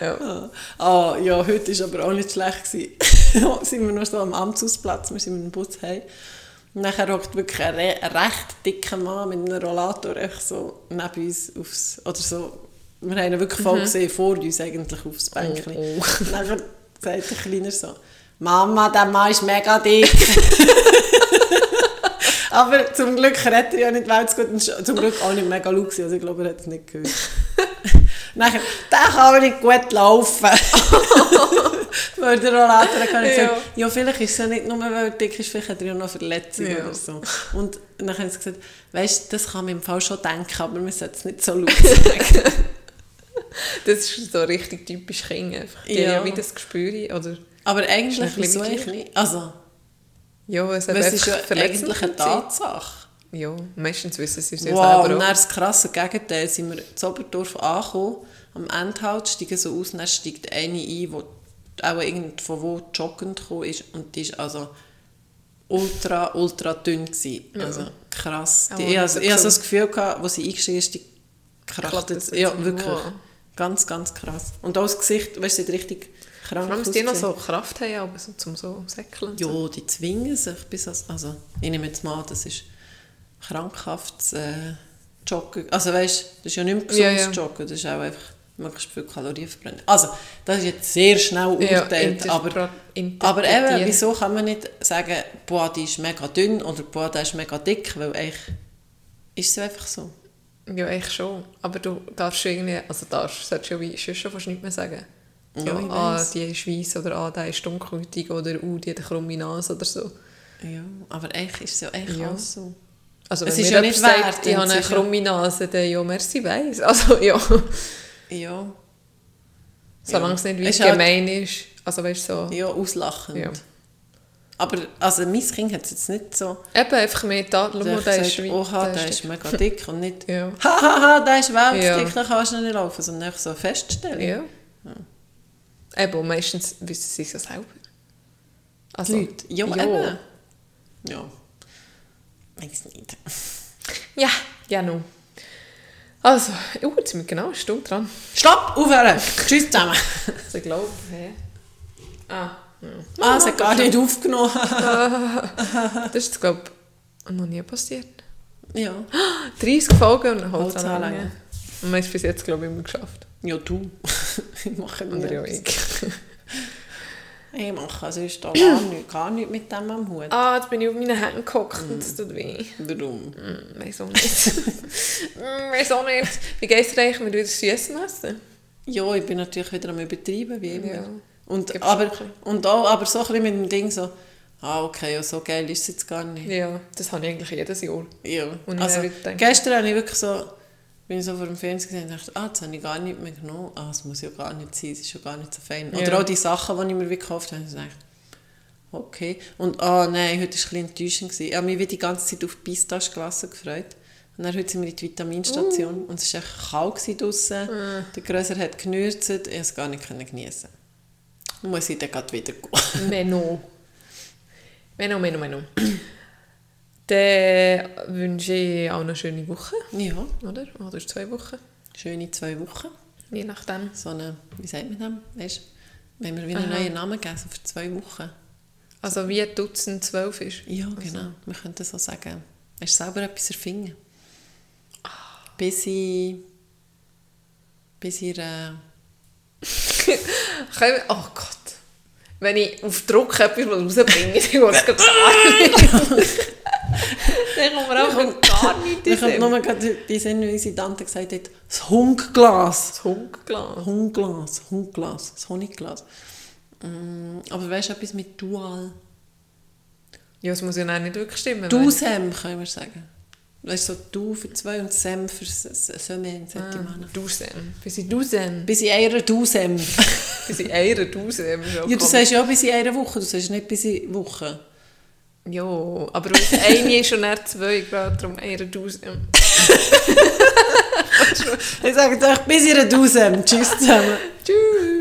ja. Ah, ja, heute war aber auch nicht schlecht. gewesen. sind wir noch so am Amtshausplatz, wir sind mit dem Bus heim. Nachher hockt wirklich ein, re ein recht dicker Mann mit einem Rollator so neben uns aufs, oder so, wir haben ihn wirklich voll gesehen, vor uns eigentlich aufs Bänkchen. Mhm. Oh, Und nachher sagt der Kleiner so, Mama, der Mann ist mega dick. Aber zum Glück redet er ja nicht weltgut und sch- zum Glück auch nicht mega laut also ich glaube, er hat es nicht gehört. Nachher, der kann aber nicht gut laufen. weil der Rollator kann ich Ja. sagen, ja, vielleicht ist es ja nicht nur, weil er dick ist, vielleicht hat er ja noch Verletzungen Ja. oder so. Und dann haben sie gesagt, weißt du, das kann man im Fall schon denken, aber man sollte es nicht so laut sagen. Das ist so richtig typisch einfach. Die Ja. haben ja wie das Gespür. Oder, aber eigentlich, wieso eigentlich nicht? Also, ja, es, weil es ist ja eigentlich eine. Tatsache. Ja, meistens wissen sie es ja Wow, selber und dann das krasse Gegenteil, sind wir in Oberdorf angekommen, am Endhalt, steigen so aus, dann steigt eine ein, die auch irgend von wo joggend gekommen ist und die ist also ultra, ultra dünn gewesen. Also krass. Die, ich, also, so ich hatte so das Gefühl, gehabt, als sie eingestiegen ist, die krachtet. das Ja, jetzt wirklich. wow. Ganz, ganz krass. Und auch das Gesicht, weißt du, sieht richtig krank Vor allem, die noch so Kraft haben, aber so, zum so säckeln. und so. Ja, die zwingen sich bis als, also ich nehme jetzt mal, an, das ist krankhaftes äh, Joggen. Also weißt, das ist ja nicht mehr gesundes Ja, ja. Joggen, das ist auch einfach möglichst viel Kalorien verbrennen. Also, das ist jetzt sehr schnell Ja, urteilt, interpre- aber, aber eben, wieso kann man nicht sagen, boah, die ist mega dünn oder boah, der ist mega dick, weil eigentlich ist es einfach so. Ja, echt schon. Aber du darfst irgendwie, also darfst, solltest du ja schon fast nichts mehr sagen. Ja, ich ah, die ist weiss oder ah, der ist dunkelhäutig oder uh, die hat eine krumme Nase oder so. Ja, aber eigentlich ist es ja echt Ja. alles so. Also Es ist ja nicht sagt, wert, ich habe eine ja- krumme Nase, dann ja, merci, weiss. Also ja, Ja, solange es nicht wie Ist halt- gemein ist. Also weißt so. ja auslachend. Ja. Aber also mein Kind hat es jetzt nicht so. Eben einfach mehr da, schau mal, der ist weit, oha, der ist mega dick und nicht Ja. hahaha, der ist weltdick, Ja. dann kannst du nicht laufen, sondern einfach so feststellen. Ja. Eben, und meistens wissen sie es ja selber. Also, Leute. Ja, ja. eben. Ja. Weiß nicht. Ja, ja, no. Also, oh, jetzt sind wir genau eine Stunde dran. Stopp, aufhören. Tschüss zusammen. Ich glaube, hä? Ah, ja. Ah, es hat gar nicht aufgenommen. Das ist, glaube ich, noch nie passiert. ja. 30 Folgen und Holzanlage. Holzanlage. Und haben es bis jetzt, glaube ich, immer geschafft. Ja, du. ich mache Oder nicht. ja, ich. Ich mache sonst da gar nichts, gar nichts mit dem am Hut. Ah, jetzt bin ich auf meinen Händen gehockt und es tut weh. Warum? Hm, weiß auch nicht. Weiß auch nicht. Wie geht es dir eigentlich mit wieder Süßem essen? Ja, ich bin natürlich wieder am Übertreiben, wie immer. Ja. Und, Gibt's aber, und auch, aber so ein bisschen mit dem Ding so, ah, okay, ja, so geil ist es jetzt gar nicht. Ja, das habe ich eigentlich jedes Jahr. Ja. Und Also, gestern habe ich wirklich so, bin ich so vor dem Fernsehen gesehen und dachte, ah, das habe ich gar nicht mehr genommen. Ah, das muss ja gar nicht sein, es ist ja gar nicht so fein. Oder Ja. auch die Sachen, die ich mir gekauft habe, ich dachte, okay. Und ah, nein, heute war ein bisschen enttäuschend. gewesen. Ich habe mich wie die ganze Zeit auf Pistachenglasse gefreut. Und dann heute sind wir in die Vitaminstation und es war echt kalt gewesen draussen. Der Grösser hat genürzt, ich konnte es gar nicht geniessen. Dann muss ich dann gerade wieder gehen. Menno. Menno, Menno, Menno. Dann wünsche ich auch eine schöne Woche, ja, oder? Oder zwei Wochen, schöne zwei Wochen. je nachdem. so eine, wie sagt man das? Weißt, wenn wir wieder einen neuen Namen geben, so für zwei Wochen. Also wie ein Dutzend zwölf ist. Ja, genau. Wir könnten so sagen. Hast du selber etwas erfinden? Bis ich... Bis ihr... Äh, oh Gott. Wenn ich auf Druck etwas rausbringe, dann geht es gar nicht. dann kommt mir auch gar nicht in können den nur gerade die Sinn, wie unsere Tante gesagt hat, das Hungglas. Das Hungglas. Hungglas, Hungglas, das Honigglas. Mm, aber weißt du, etwas mit Dual? Ja, das muss ja dann nicht wirklich stimmen. Du Sem, können wir sagen. Weißt du, so du für zwei und Sem für Semaine, sagt die Männer. Dusem. Bis in Dusem. Bis in einer Du-Sem. Bis in einer Dusem. Ja, du sagst ja bis in einer Woche, du sagst nicht bis in Woche. Ja, aber es eine ist und er zwei, gerade darum einer Dusem. Ich sage euch bis einer Du-Sem. Tschüss zusammen. Tschüss.